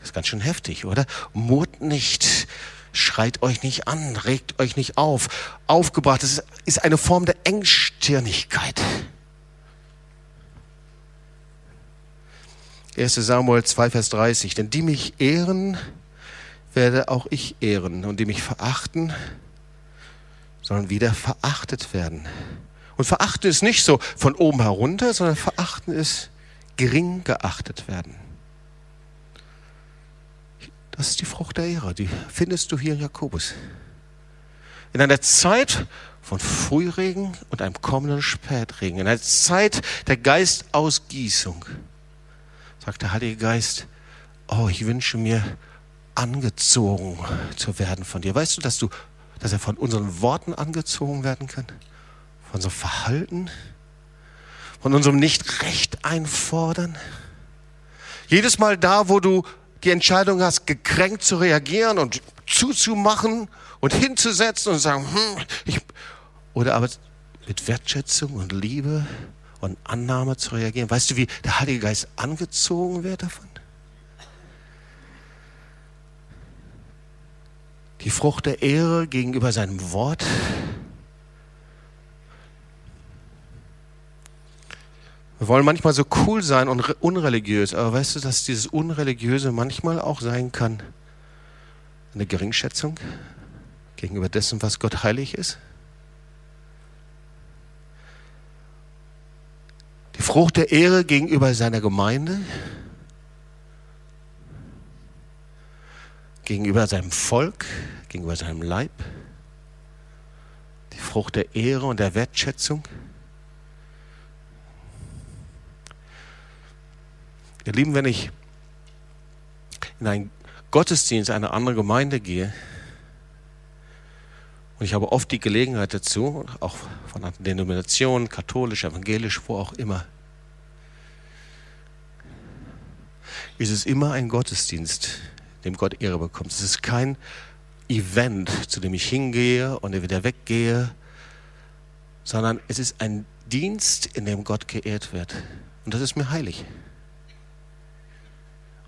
Das ist ganz schön heftig, oder? Murrt nicht, schreit euch nicht an, regt euch nicht auf. Aufgebracht, das ist eine Form der Engstirnigkeit. 1 Samuel 2, Vers 30. Denn die mich ehren, werde auch ich ehren. Und die mich verachten, sollen wieder verachtet werden. Und verachten ist nicht so von oben herunter, sondern verachten ist gering geachtet werden. Das ist die Frucht der Ehre, die findest du hier in Jakobus. In einer Zeit von Frühregen und einem kommenden Spätregen, in einer Zeit der Geistausgießung, sagt der Heilige Geist, oh, ich wünsche mir angezogen zu werden von dir. Weißt du, dass du, dass er von unseren Worten angezogen werden kann? Von unserem Verhalten? Von unserem Nicht-Recht einfordern? Jedes Mal da, wo du die Entscheidung hast, gekränkt zu reagieren und zuzumachen und hinzusetzen und sagen, hm, ich, oder aber mit Wertschätzung und Liebe und Annahme zu reagieren. Weißt du, wie der Heilige Geist angezogen wird davon? Die Frucht der Ehre gegenüber seinem Wort. Wir wollen manchmal so cool sein und unreligiös, aber weißt du, dass dieses Unreligiöse manchmal auch sein kann eine Geringschätzung gegenüber dessen, was Gott heilig ist? Die Frucht der Ehre gegenüber seiner Gemeinde, gegenüber seinem Volk, gegenüber seinem Leib, die Frucht der Ehre und der Wertschätzung. Ihr Lieben, wenn ich in einen Gottesdienst, eine andere Gemeinde gehe, und ich habe oft die Gelegenheit dazu, auch von anderen Denominationen, katholisch, evangelisch, wo auch immer, ist es immer ein Gottesdienst, dem Gott Ehre bekommt. Es ist kein Event, zu dem ich hingehe und wieder weggehe, sondern es ist ein Dienst, in dem Gott geehrt wird. Und das ist mir heilig.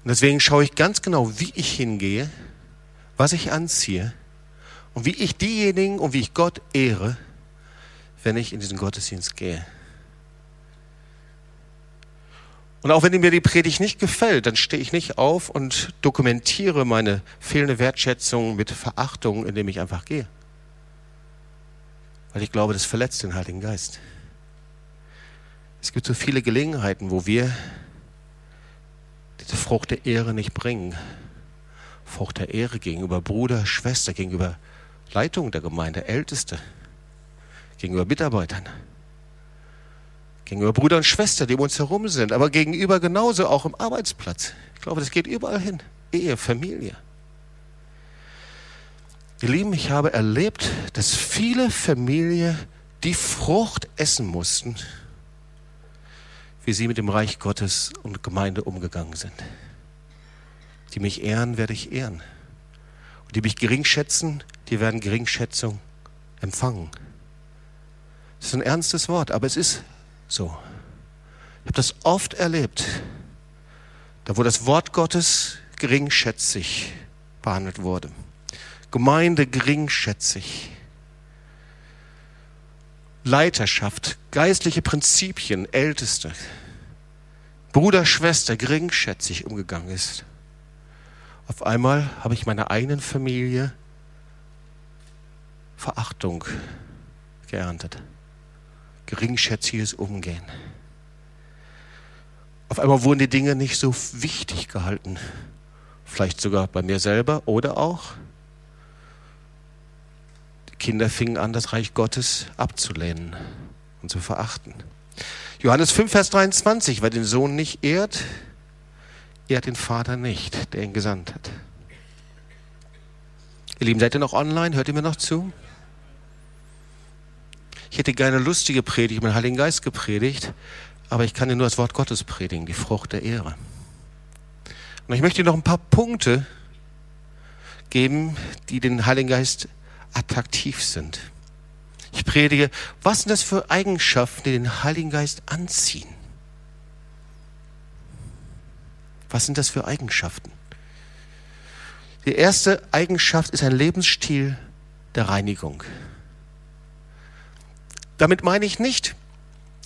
Und deswegen schaue ich ganz genau, wie ich hingehe, was ich anziehe und wie ich diejenigen und wie ich Gott ehre, wenn ich in diesen Gottesdienst gehe. Und auch wenn mir die Predigt nicht gefällt, dann stehe ich nicht auf und dokumentiere meine fehlende Wertschätzung mit Verachtung, indem ich einfach gehe. Weil ich glaube, das verletzt den Heiligen Geist. Es gibt so viele Gelegenheiten, wo wir diese Frucht der Ehre nicht bringen. Frucht der Ehre gegenüber Bruder, Schwester, gegenüber Leitung der Gemeinde, Älteste, gegenüber Mitarbeitern, gegenüber Brüdern und Schwestern, die um uns herum sind, aber gegenüber genauso auch im Arbeitsplatz. Ich glaube, das geht überall hin. Ehe, Familie. Ihr Lieben, ich habe erlebt, dass viele Familien die Frucht essen mussten, wie sie mit dem Reich Gottes und Gemeinde umgegangen sind. Die mich ehren, werde ich ehren. Und die mich gering schätzen, die werden Geringschätzung empfangen. Das ist ein ernstes Wort, aber es ist so. Ich habe das oft erlebt, da wo das Wort Gottes geringschätzig behandelt wurde. Gemeinde geringschätzig. Leiterschaft, geistliche Prinzipien, Älteste, Bruder, Schwester geringschätzig umgegangen ist. Auf einmal habe ich meiner eigenen Familie Verachtung geerntet. Geringschätziges Umgehen. Auf einmal wurden die Dinge nicht so wichtig gehalten. Vielleicht sogar bei mir selber oder auch Kinder fingen an, das Reich Gottes abzulehnen und zu verachten. Johannes 5, Vers 23, wer den Sohn nicht ehrt, ehrt den Vater nicht, der ihn gesandt hat. Ihr Lieben, seid ihr noch online? Hört ihr mir noch zu? Ich hätte gerne lustige Predigt dem Heiligen Geist gepredigt, aber ich kann dir nur das Wort Gottes predigen, die Frucht der Ehre. Und ich möchte dir noch ein paar Punkte geben, die den Heiligen Geist attraktiv sind. Ich predige, was sind das für Eigenschaften, die den Heiligen Geist anziehen? Was sind das für Eigenschaften? Die erste Eigenschaft ist ein Lebensstil der Reinigung. Damit meine ich nicht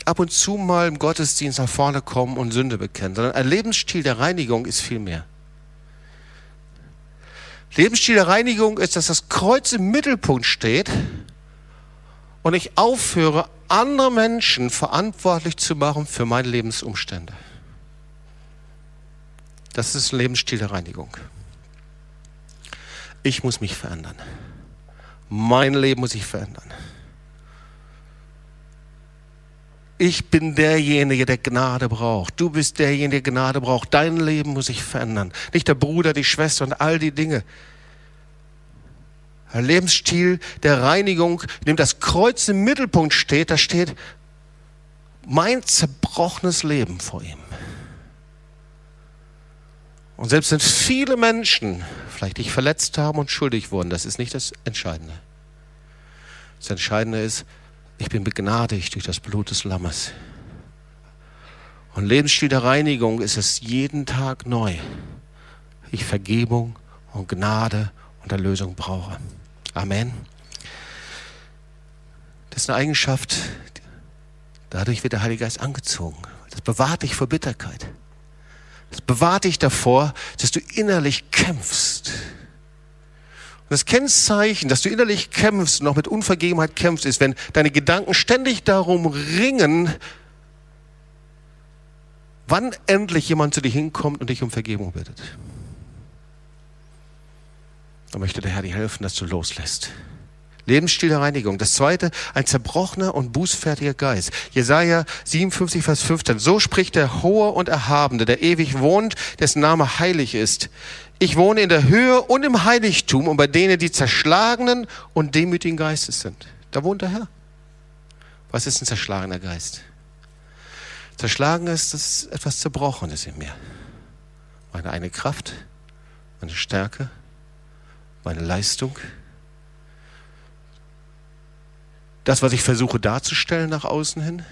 ab und zu mal im Gottesdienst nach vorne kommen und Sünde bekennen, sondern ein Lebensstil der Reinigung ist viel mehr. Lebensstil der Reinigung ist, dass das Kreuz im Mittelpunkt steht und ich aufhöre, andere Menschen verantwortlich zu machen für meine Lebensumstände. Das ist ein Lebensstil der Reinigung. Ich muss mich verändern. Mein Leben muss sich verändern. Ich bin derjenige, der Gnade braucht. Du bist derjenige, der Gnade braucht. Dein Leben muss sich verändern. Nicht der Bruder, die Schwester und all die Dinge. Ein Lebensstil der Reinigung, in dem das Kreuz im Mittelpunkt steht, da steht mein zerbrochenes Leben vor ihm. Und selbst wenn viele Menschen vielleicht dich verletzt haben und schuldig wurden, das ist nicht das Entscheidende. Das Entscheidende ist, ich bin begnadigt durch das Blut des Lammes. Und Lebensstil der Reinigung ist es jeden Tag neu. Ich Vergebung und Gnade und Erlösung brauche. Amen. Das ist eine Eigenschaft, dadurch wird der Heilige Geist angezogen. Das bewahrt dich vor Bitterkeit. Das bewahrt dich davor, dass du innerlich kämpfst und das Kennzeichen, dass du innerlich kämpfst und auch mit Unvergebenheit kämpfst, ist, wenn deine Gedanken ständig darum ringen, wann endlich jemand zu dir hinkommt und dich um Vergebung bittet. Da möchte der Herr dir helfen, dass du loslässt. Lebensstil der Reinigung. Das zweite, ein zerbrochener und bußfertiger Geist. Jesaja 57, Vers 15. So spricht der Hohe und Erhabene, der ewig wohnt, dessen Name heilig ist. Ich wohne in der Höhe und im Heiligtum und bei denen, die zerschlagenen und demütigen Geistes sind. Da wohnt der Herr. Was ist ein zerschlagener Geist? Zerschlagen ist, das ist etwas Zerbrochenes in mir. Meine eine Kraft, meine Stärke, meine Leistung. Das, was ich versuche darzustellen nach außen hin.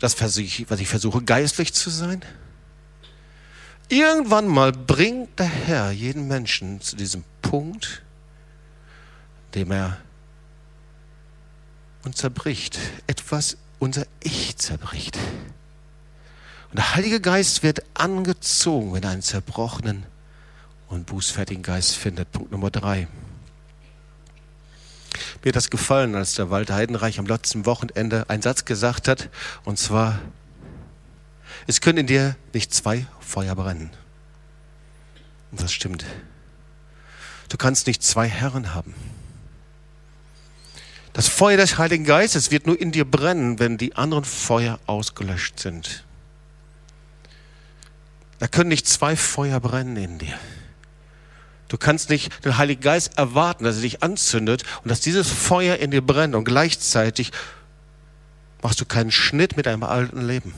Das, was ich versuche geistlich zu sein. Irgendwann mal bringt der Herr jeden Menschen zu diesem Punkt, dem er uns zerbricht, etwas unser Ich zerbricht. Und der Heilige Geist wird angezogen, wenn er einen zerbrochenen und bußfertigen Geist findet. Punkt Nummer drei. Mir hat das gefallen, als der Walter Heidenreich am letzten Wochenende einen Satz gesagt hat, und zwar, es können in dir nicht zwei Feuer brennen. Und das stimmt. Du kannst nicht zwei Herren haben. Das Feuer des Heiligen Geistes wird nur in dir brennen, wenn die anderen Feuer ausgelöscht sind. Da können nicht zwei Feuer brennen in dir. Du kannst nicht den Heiligen Geist erwarten, dass er dich anzündet und dass dieses Feuer in dir brennt und gleichzeitig machst du keinen Schnitt mit deinem alten Leben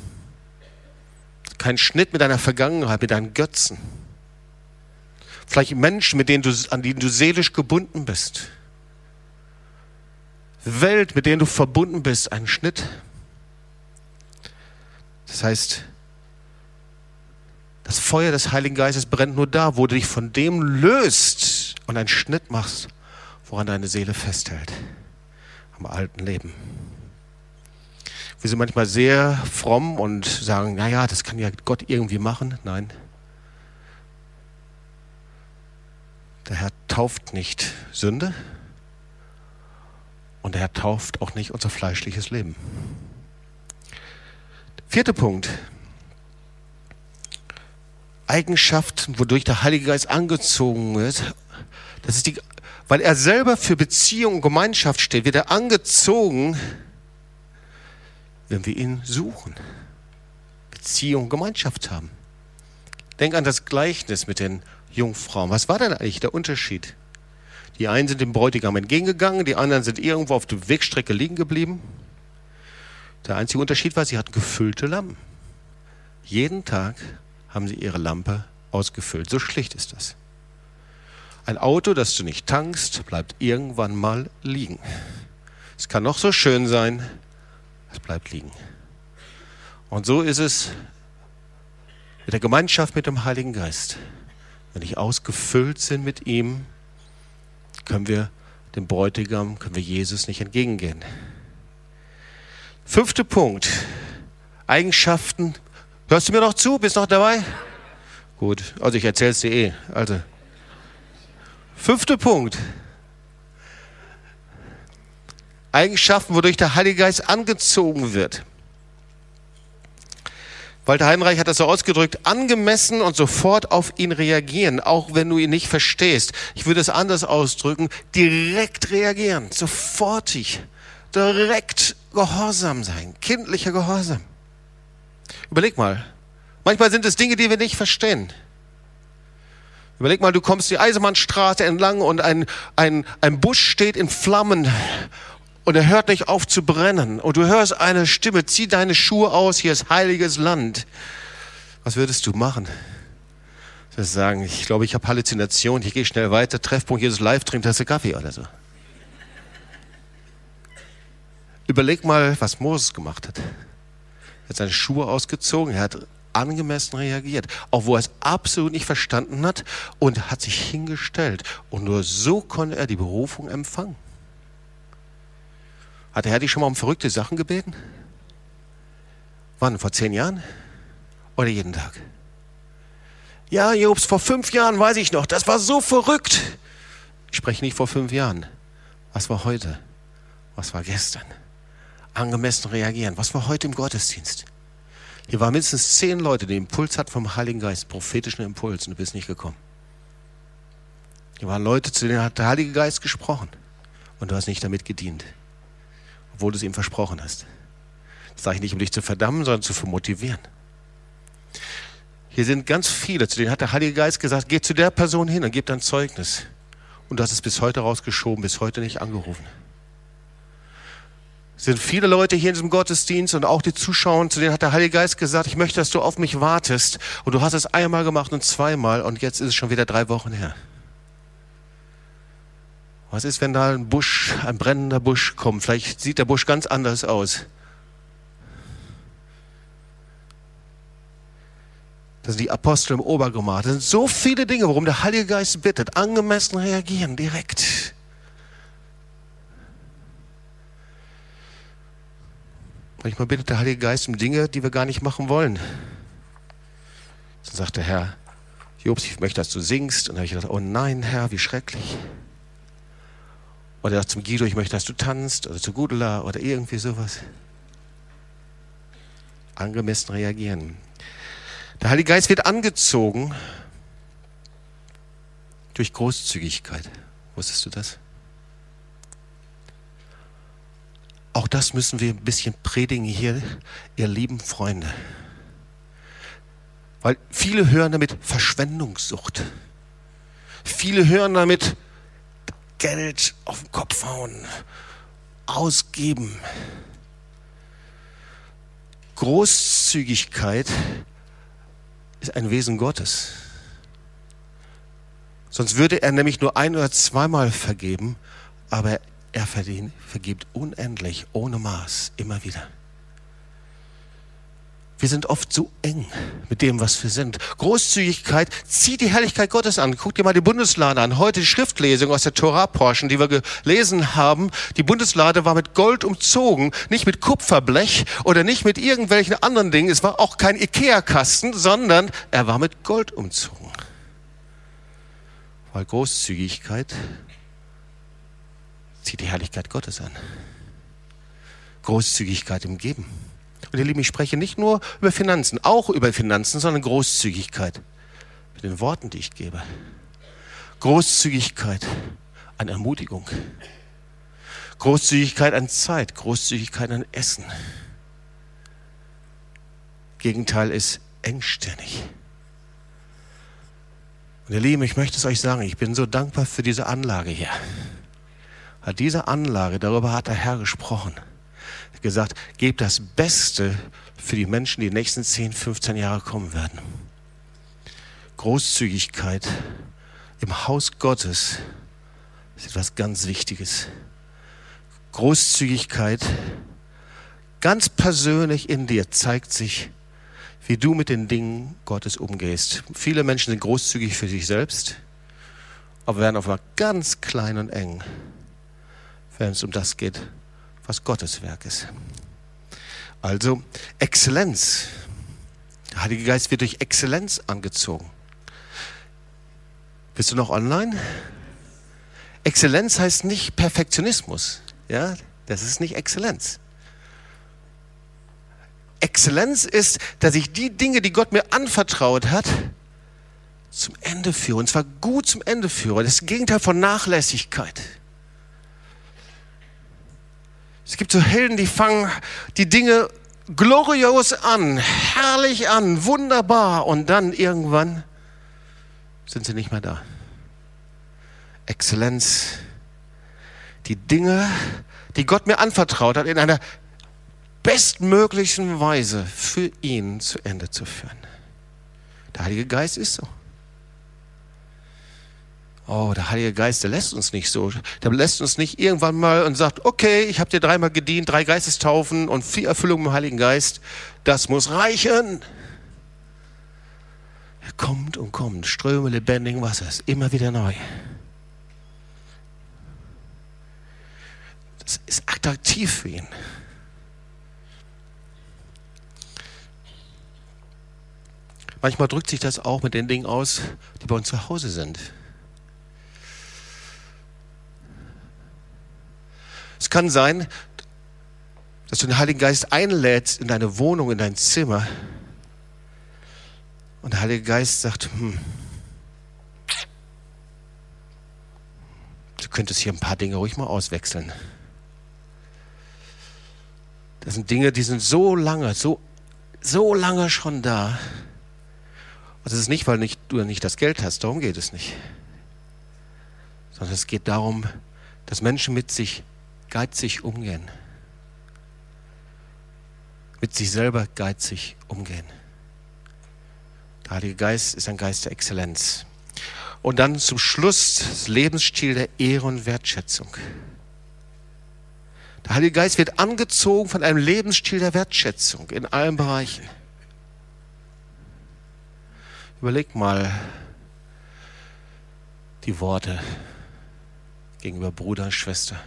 keinen Schnitt mit deiner Vergangenheit, mit deinen Götzen. Vielleicht Menschen, mit denen du, an denen du seelisch gebunden bist. Welt, mit denen du verbunden bist, einen Schnitt. Das heißt, das Feuer des Heiligen Geistes brennt nur da, wo du dich von dem löst und einen Schnitt machst, woran deine Seele festhält. Am alten Leben. Wir sind manchmal sehr fromm und sagen, naja, das kann ja Gott irgendwie machen. Nein. Der Herr tauft nicht Sünde und der Herr tauft auch nicht unser fleischliches Leben. Vierter Punkt. Eigenschaften, wodurch der Heilige Geist angezogen wird. Das ist die, weil er selber für Beziehung und Gemeinschaft steht, wird er angezogen wenn wir ihn suchen, Beziehung, Gemeinschaft haben. Denk an das Gleichnis mit den Jungfrauen. Was war denn eigentlich der Unterschied? Die einen sind dem Bräutigam entgegengegangen, die anderen sind irgendwo auf der Wegstrecke liegen geblieben. Der einzige Unterschied war, sie hatten gefüllte Lampen. Jeden Tag haben sie ihre Lampe ausgefüllt. So schlicht ist das. Ein Auto, das du nicht tankst, bleibt irgendwann mal liegen. Es kann noch so schön sein, es bleibt liegen. Und so ist es mit der Gemeinschaft mit dem Heiligen Geist. Wenn ich ausgefüllt sind mit ihm, können wir dem Bräutigam, können wir Jesus nicht entgegengehen. Fünfter Punkt. Eigenschaften. Hörst du mir noch zu? Bist noch dabei? Gut, also ich erzähle es dir eh. Also, Fünfter Punkt. Eigenschaften, wodurch der Heilige Geist angezogen wird. Walter Heinreich hat das so ausgedrückt, angemessen und sofort auf ihn reagieren, auch wenn du ihn nicht verstehst. Ich würde es anders ausdrücken, direkt reagieren, sofortig, direkt gehorsam sein, kindlicher Gehorsam. Überleg mal, manchmal sind es Dinge, die wir nicht verstehen. Überleg mal, du kommst die Eisenbahnstraße entlang und ein, ein, ein Busch steht in Flammen und er hört nicht auf zu brennen. Und du hörst eine Stimme, zieh deine Schuhe aus, hier ist heiliges Land. Was würdest du machen? Du würdest sagen, ich glaube, ich habe Halluzination, ich gehe schnell weiter, Treffpunkt, ist live, trink Tasse Kaffee oder so. Überleg mal, was Moses gemacht hat. Er hat seine Schuhe ausgezogen, er hat angemessen reagiert, wo er es absolut nicht verstanden hat und hat sich hingestellt. Und nur so konnte er die Berufung empfangen. Hat der Herr dich schon mal um verrückte Sachen gebeten? Wann? Vor zehn Jahren? Oder jeden Tag? Ja, Jobs, vor fünf Jahren weiß ich noch, das war so verrückt. Ich spreche nicht vor fünf Jahren. Was war heute? Was war gestern? Angemessen reagieren. Was war heute im Gottesdienst? Hier waren mindestens zehn Leute, die Impuls hatten vom Heiligen Geist, prophetischen Impuls, und du bist nicht gekommen. Hier waren Leute, zu denen hat der Heilige Geist gesprochen, und du hast nicht damit gedient obwohl du es ihm versprochen hast. Das sage ich nicht, um dich zu verdammen, sondern zu motivieren. Hier sind ganz viele, zu denen hat der Heilige Geist gesagt, geh zu der Person hin und gib dein Zeugnis. Und du hast es bis heute rausgeschoben, bis heute nicht angerufen. Es sind viele Leute hier in diesem Gottesdienst und auch die Zuschauer, zu denen hat der Heilige Geist gesagt, ich möchte, dass du auf mich wartest. Und du hast es einmal gemacht und zweimal und jetzt ist es schon wieder drei Wochen her. Was ist, wenn da ein Busch, ein brennender Busch kommt? Vielleicht sieht der Busch ganz anders aus. Das sind die Apostel im Obergemach. Das sind so viele Dinge, worum der Heilige Geist bittet. Angemessen reagieren, direkt. Manchmal bittet der Heilige Geist um Dinge, die wir gar nicht machen wollen. Dann sagt der Herr, Jobs, ich möchte, dass du singst. Und dann habe ich gedacht, oh nein, Herr, wie schrecklich. Oder zum Guido, ich möchte, dass du tanzt. Oder zu Gudela oder irgendwie sowas. Angemessen reagieren. Der Heilige Geist wird angezogen durch Großzügigkeit. Wusstest du das? Auch das müssen wir ein bisschen predigen hier, ihr lieben Freunde. Weil viele hören damit Verschwendungssucht. Viele hören damit Geld auf den Kopf hauen, ausgeben. Großzügigkeit ist ein Wesen Gottes. Sonst würde er nämlich nur ein oder zweimal vergeben, aber er vergibt unendlich, ohne Maß, immer wieder. Wir sind oft so eng mit dem, was wir sind. Großzügigkeit zieht die Herrlichkeit Gottes an. Guck dir mal die Bundeslade an. Heute die Schriftlesung aus der Torah-Portion, die wir gelesen haben. Die Bundeslade war mit Gold umzogen, nicht mit Kupferblech oder nicht mit irgendwelchen anderen Dingen. Es war auch kein Ikea-Kasten, sondern er war mit Gold umzogen. Weil Großzügigkeit zieht die Herrlichkeit Gottes an. Großzügigkeit im Geben. Und ihr Lieben, ich spreche nicht nur über Finanzen, auch über Finanzen, sondern Großzügigkeit. Mit den Worten, die ich gebe. Großzügigkeit an Ermutigung. Großzügigkeit an Zeit, Großzügigkeit an Essen. Gegenteil ist engstirnig. Und ihr Lieben, ich möchte es euch sagen, ich bin so dankbar für diese Anlage hier. Diese Anlage, darüber hat der Herr gesprochen gesagt, gebt das Beste für die Menschen, die in den nächsten 10, 15 Jahre kommen werden. Großzügigkeit im Haus Gottes ist etwas ganz Wichtiges. Großzügigkeit ganz persönlich in dir zeigt sich, wie du mit den Dingen Gottes umgehst. Viele Menschen sind großzügig für sich selbst, aber werden auf einmal ganz klein und eng, wenn es um das geht, was Gottes Werk ist. Also Exzellenz. Der Heilige Geist wird durch Exzellenz angezogen. Bist du noch online? Exzellenz heißt nicht Perfektionismus. Ja, das ist nicht Exzellenz. Exzellenz ist, dass ich die Dinge, die Gott mir anvertraut hat, zum Ende führe. Und zwar gut zum Ende führe. Das Gegenteil von Nachlässigkeit. Es gibt so Helden, die fangen die Dinge glorios an, herrlich an, wunderbar und dann irgendwann sind sie nicht mehr da. Exzellenz, die Dinge, die Gott mir anvertraut hat, in einer bestmöglichen Weise für ihn zu Ende zu führen. Der Heilige Geist ist so. Oh, der Heilige Geist, der lässt uns nicht so. Der lässt uns nicht irgendwann mal und sagt, okay, ich habe dir dreimal gedient, drei Geistestaufen und vier Erfüllungen im Heiligen Geist. Das muss reichen. Er kommt und kommt, Ströme lebendigen Wassers, immer wieder neu. Das ist attraktiv für ihn. Manchmal drückt sich das auch mit den Dingen aus, die bei uns zu Hause sind. Es kann sein, dass du den Heiligen Geist einlädst in deine Wohnung, in dein Zimmer. Und der Heilige Geist sagt, hm, du könntest hier ein paar Dinge ruhig mal auswechseln. Das sind Dinge, die sind so lange, so, so lange schon da. Und es ist nicht, weil nicht, du nicht das Geld hast, darum geht es nicht. Sondern es geht darum, dass Menschen mit sich geizig umgehen. Mit sich selber geizig umgehen. Der Heilige Geist ist ein Geist der Exzellenz. Und dann zum Schluss das Lebensstil der Ehre und Wertschätzung. Der Heilige Geist wird angezogen von einem Lebensstil der Wertschätzung in allen Bereichen. Überleg mal die Worte gegenüber Bruder und Schwester.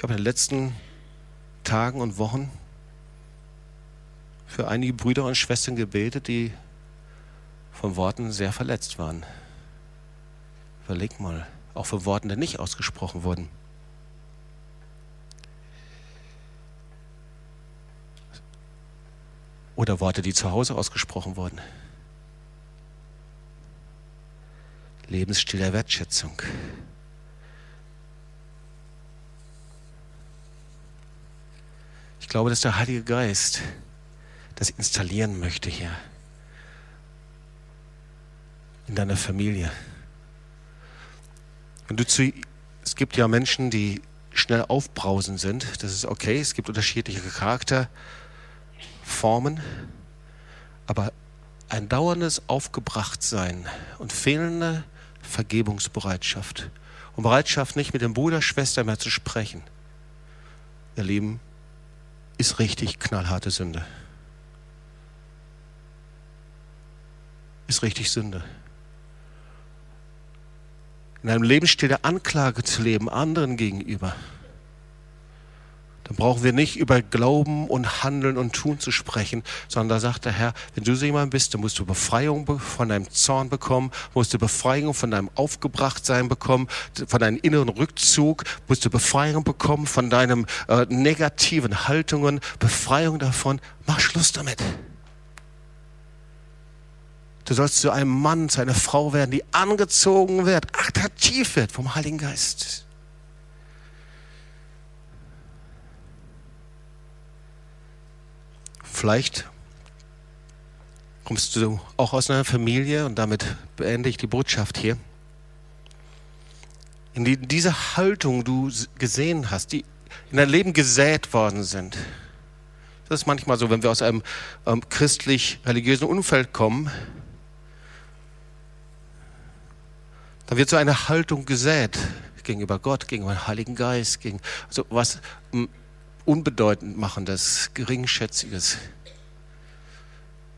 Ich habe in den letzten Tagen und Wochen für einige Brüder und Schwestern gebetet, die von Worten sehr verletzt waren. Überleg mal, auch für Worten, die nicht ausgesprochen wurden. Oder Worte, die zu Hause ausgesprochen wurden. Lebensstil der Wertschätzung. Glaube, dass der Heilige Geist das installieren möchte hier. In deiner Familie. Wenn du zu, es gibt ja Menschen, die schnell aufbrausen sind. Das ist okay. Es gibt unterschiedliche Charakterformen. Aber ein dauerndes Aufgebrachtsein und fehlende Vergebungsbereitschaft und Bereitschaft, nicht mit dem Bruder, Schwester mehr zu sprechen, ihr Lieben, ist richtig knallharte Sünde. Ist richtig Sünde. In einem Lebensstil der Anklage zu leben, anderen gegenüber, dann brauchen wir nicht über Glauben und Handeln und Tun zu sprechen, sondern da sagt der Herr, wenn du so jemand bist, dann musst du Befreiung von deinem Zorn bekommen, musst du Befreiung von deinem Aufgebrachtsein bekommen, von deinem inneren Rückzug, musst du Befreiung bekommen von deinen äh, negativen Haltungen, Befreiung davon. Mach Schluss damit. Du sollst zu einem Mann, zu einer Frau werden, die angezogen wird, attraktiv wird vom Heiligen Geist. Vielleicht kommst du auch aus einer Familie und damit beende ich die Botschaft hier. In die, diese Haltung du gesehen hast, die in dein Leben gesät worden sind. Das ist manchmal so, wenn wir aus einem ähm, christlich-religiösen Umfeld kommen, dann wird so eine Haltung gesät gegenüber Gott, gegenüber dem Heiligen Geist, gegen also was unbedeutend machendes, geringschätziges,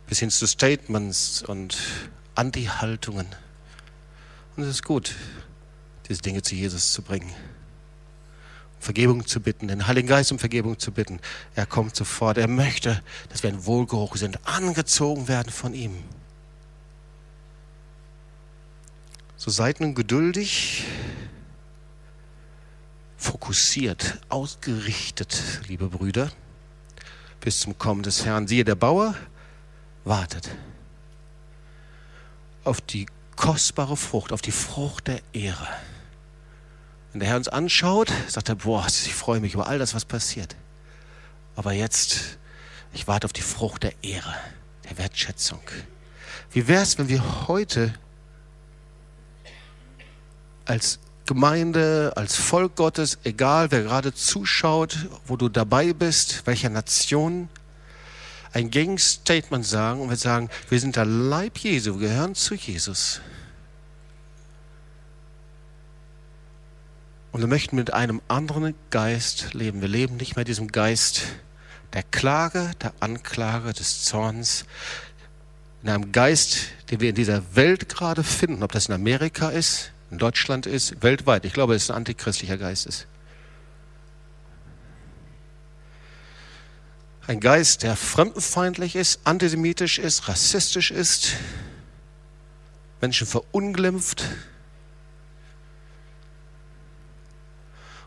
bis hin zu Statements und Anti-Haltungen. Und es ist gut, diese Dinge zu Jesus zu bringen. Vergebung zu bitten, den Heiligen Geist um Vergebung zu bitten. Er kommt sofort. Er möchte, dass wir ein Wohlgeruch sind, angezogen werden von ihm. So seid nun geduldig, fokussiert, ausgerichtet, liebe Brüder, bis zum Kommen des Herrn. Siehe, der Bauer wartet auf die kostbare Frucht, auf die Frucht der Ehre. Wenn der Herr uns anschaut, sagt er, boah, ich freue mich über all das, was passiert. Aber jetzt, ich warte auf die Frucht der Ehre, der Wertschätzung. Wie wäre es, wenn wir heute als Gemeinde, als Volk Gottes, egal wer gerade zuschaut, wo du dabei bist, welcher Nation, ein Gegenstatement sagen und wir sagen, wir sind der Leib Jesu, wir gehören zu Jesus. Und wir möchten mit einem anderen Geist leben. Wir leben nicht mehr diesem Geist der Klage, der Anklage, des Zorns. In einem Geist, den wir in dieser Welt gerade finden, ob das in Amerika ist, in Deutschland ist, weltweit. Ich glaube, es ist ein antichristlicher Geist ist. Ein Geist, der fremdenfeindlich ist, antisemitisch ist, rassistisch ist, Menschen verunglimpft.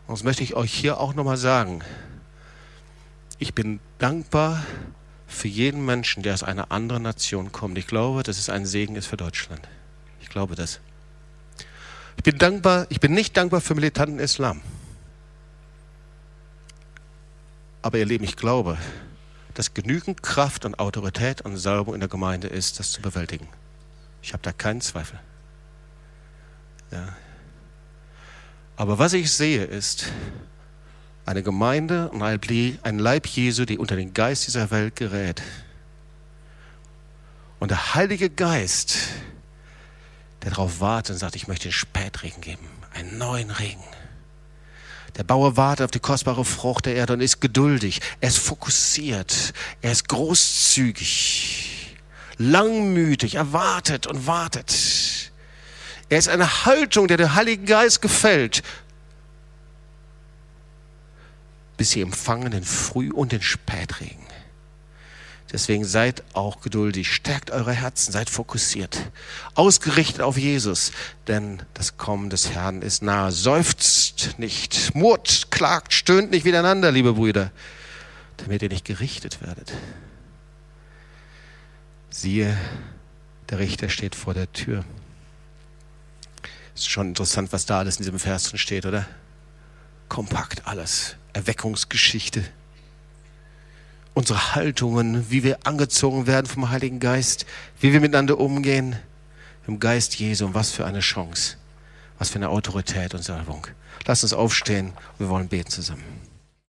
Und das möchte ich euch hier auch nochmal sagen. Ich bin dankbar für jeden Menschen, der aus einer anderen Nation kommt. Ich glaube, dass es ein Segen ist für Deutschland. Ich glaube das. Ich bin dankbar, ich bin nicht dankbar für militanten Islam. Aber ihr Lieben, ich glaube, dass genügend Kraft und Autorität und Salbung in der Gemeinde ist, das zu bewältigen. Ich habe da keinen Zweifel. Ja. Aber was ich sehe, ist eine Gemeinde und ein Leib Jesu, die unter den Geist dieser Welt gerät. Und der Heilige Geist, der darauf wartet und sagt, ich möchte den Spätregen geben, einen neuen Regen. Der Bauer wartet auf die kostbare Frucht der Erde und ist geduldig. Er ist fokussiert. Er ist großzügig, langmütig. Er wartet und wartet. Er ist eine Haltung, der der Heilige Geist gefällt. Bis sie empfangen den Früh- und den Spätregen. Deswegen seid auch geduldig, stärkt eure Herzen, seid fokussiert, ausgerichtet auf Jesus, denn das Kommen des Herrn ist nahe. Seufzt nicht, murrt, klagt, stöhnt nicht miteinander, liebe Brüder, damit ihr nicht gerichtet werdet. Siehe, der Richter steht vor der Tür. Ist schon interessant, was da alles in diesem Vers drin steht, oder? Kompakt alles. Erweckungsgeschichte unsere Haltungen, wie wir angezogen werden vom Heiligen Geist, wie wir miteinander umgehen im Geist Jesu. Und was für eine Chance, was für eine Autorität und Salbung. Lass uns aufstehen, wir wollen beten zusammen.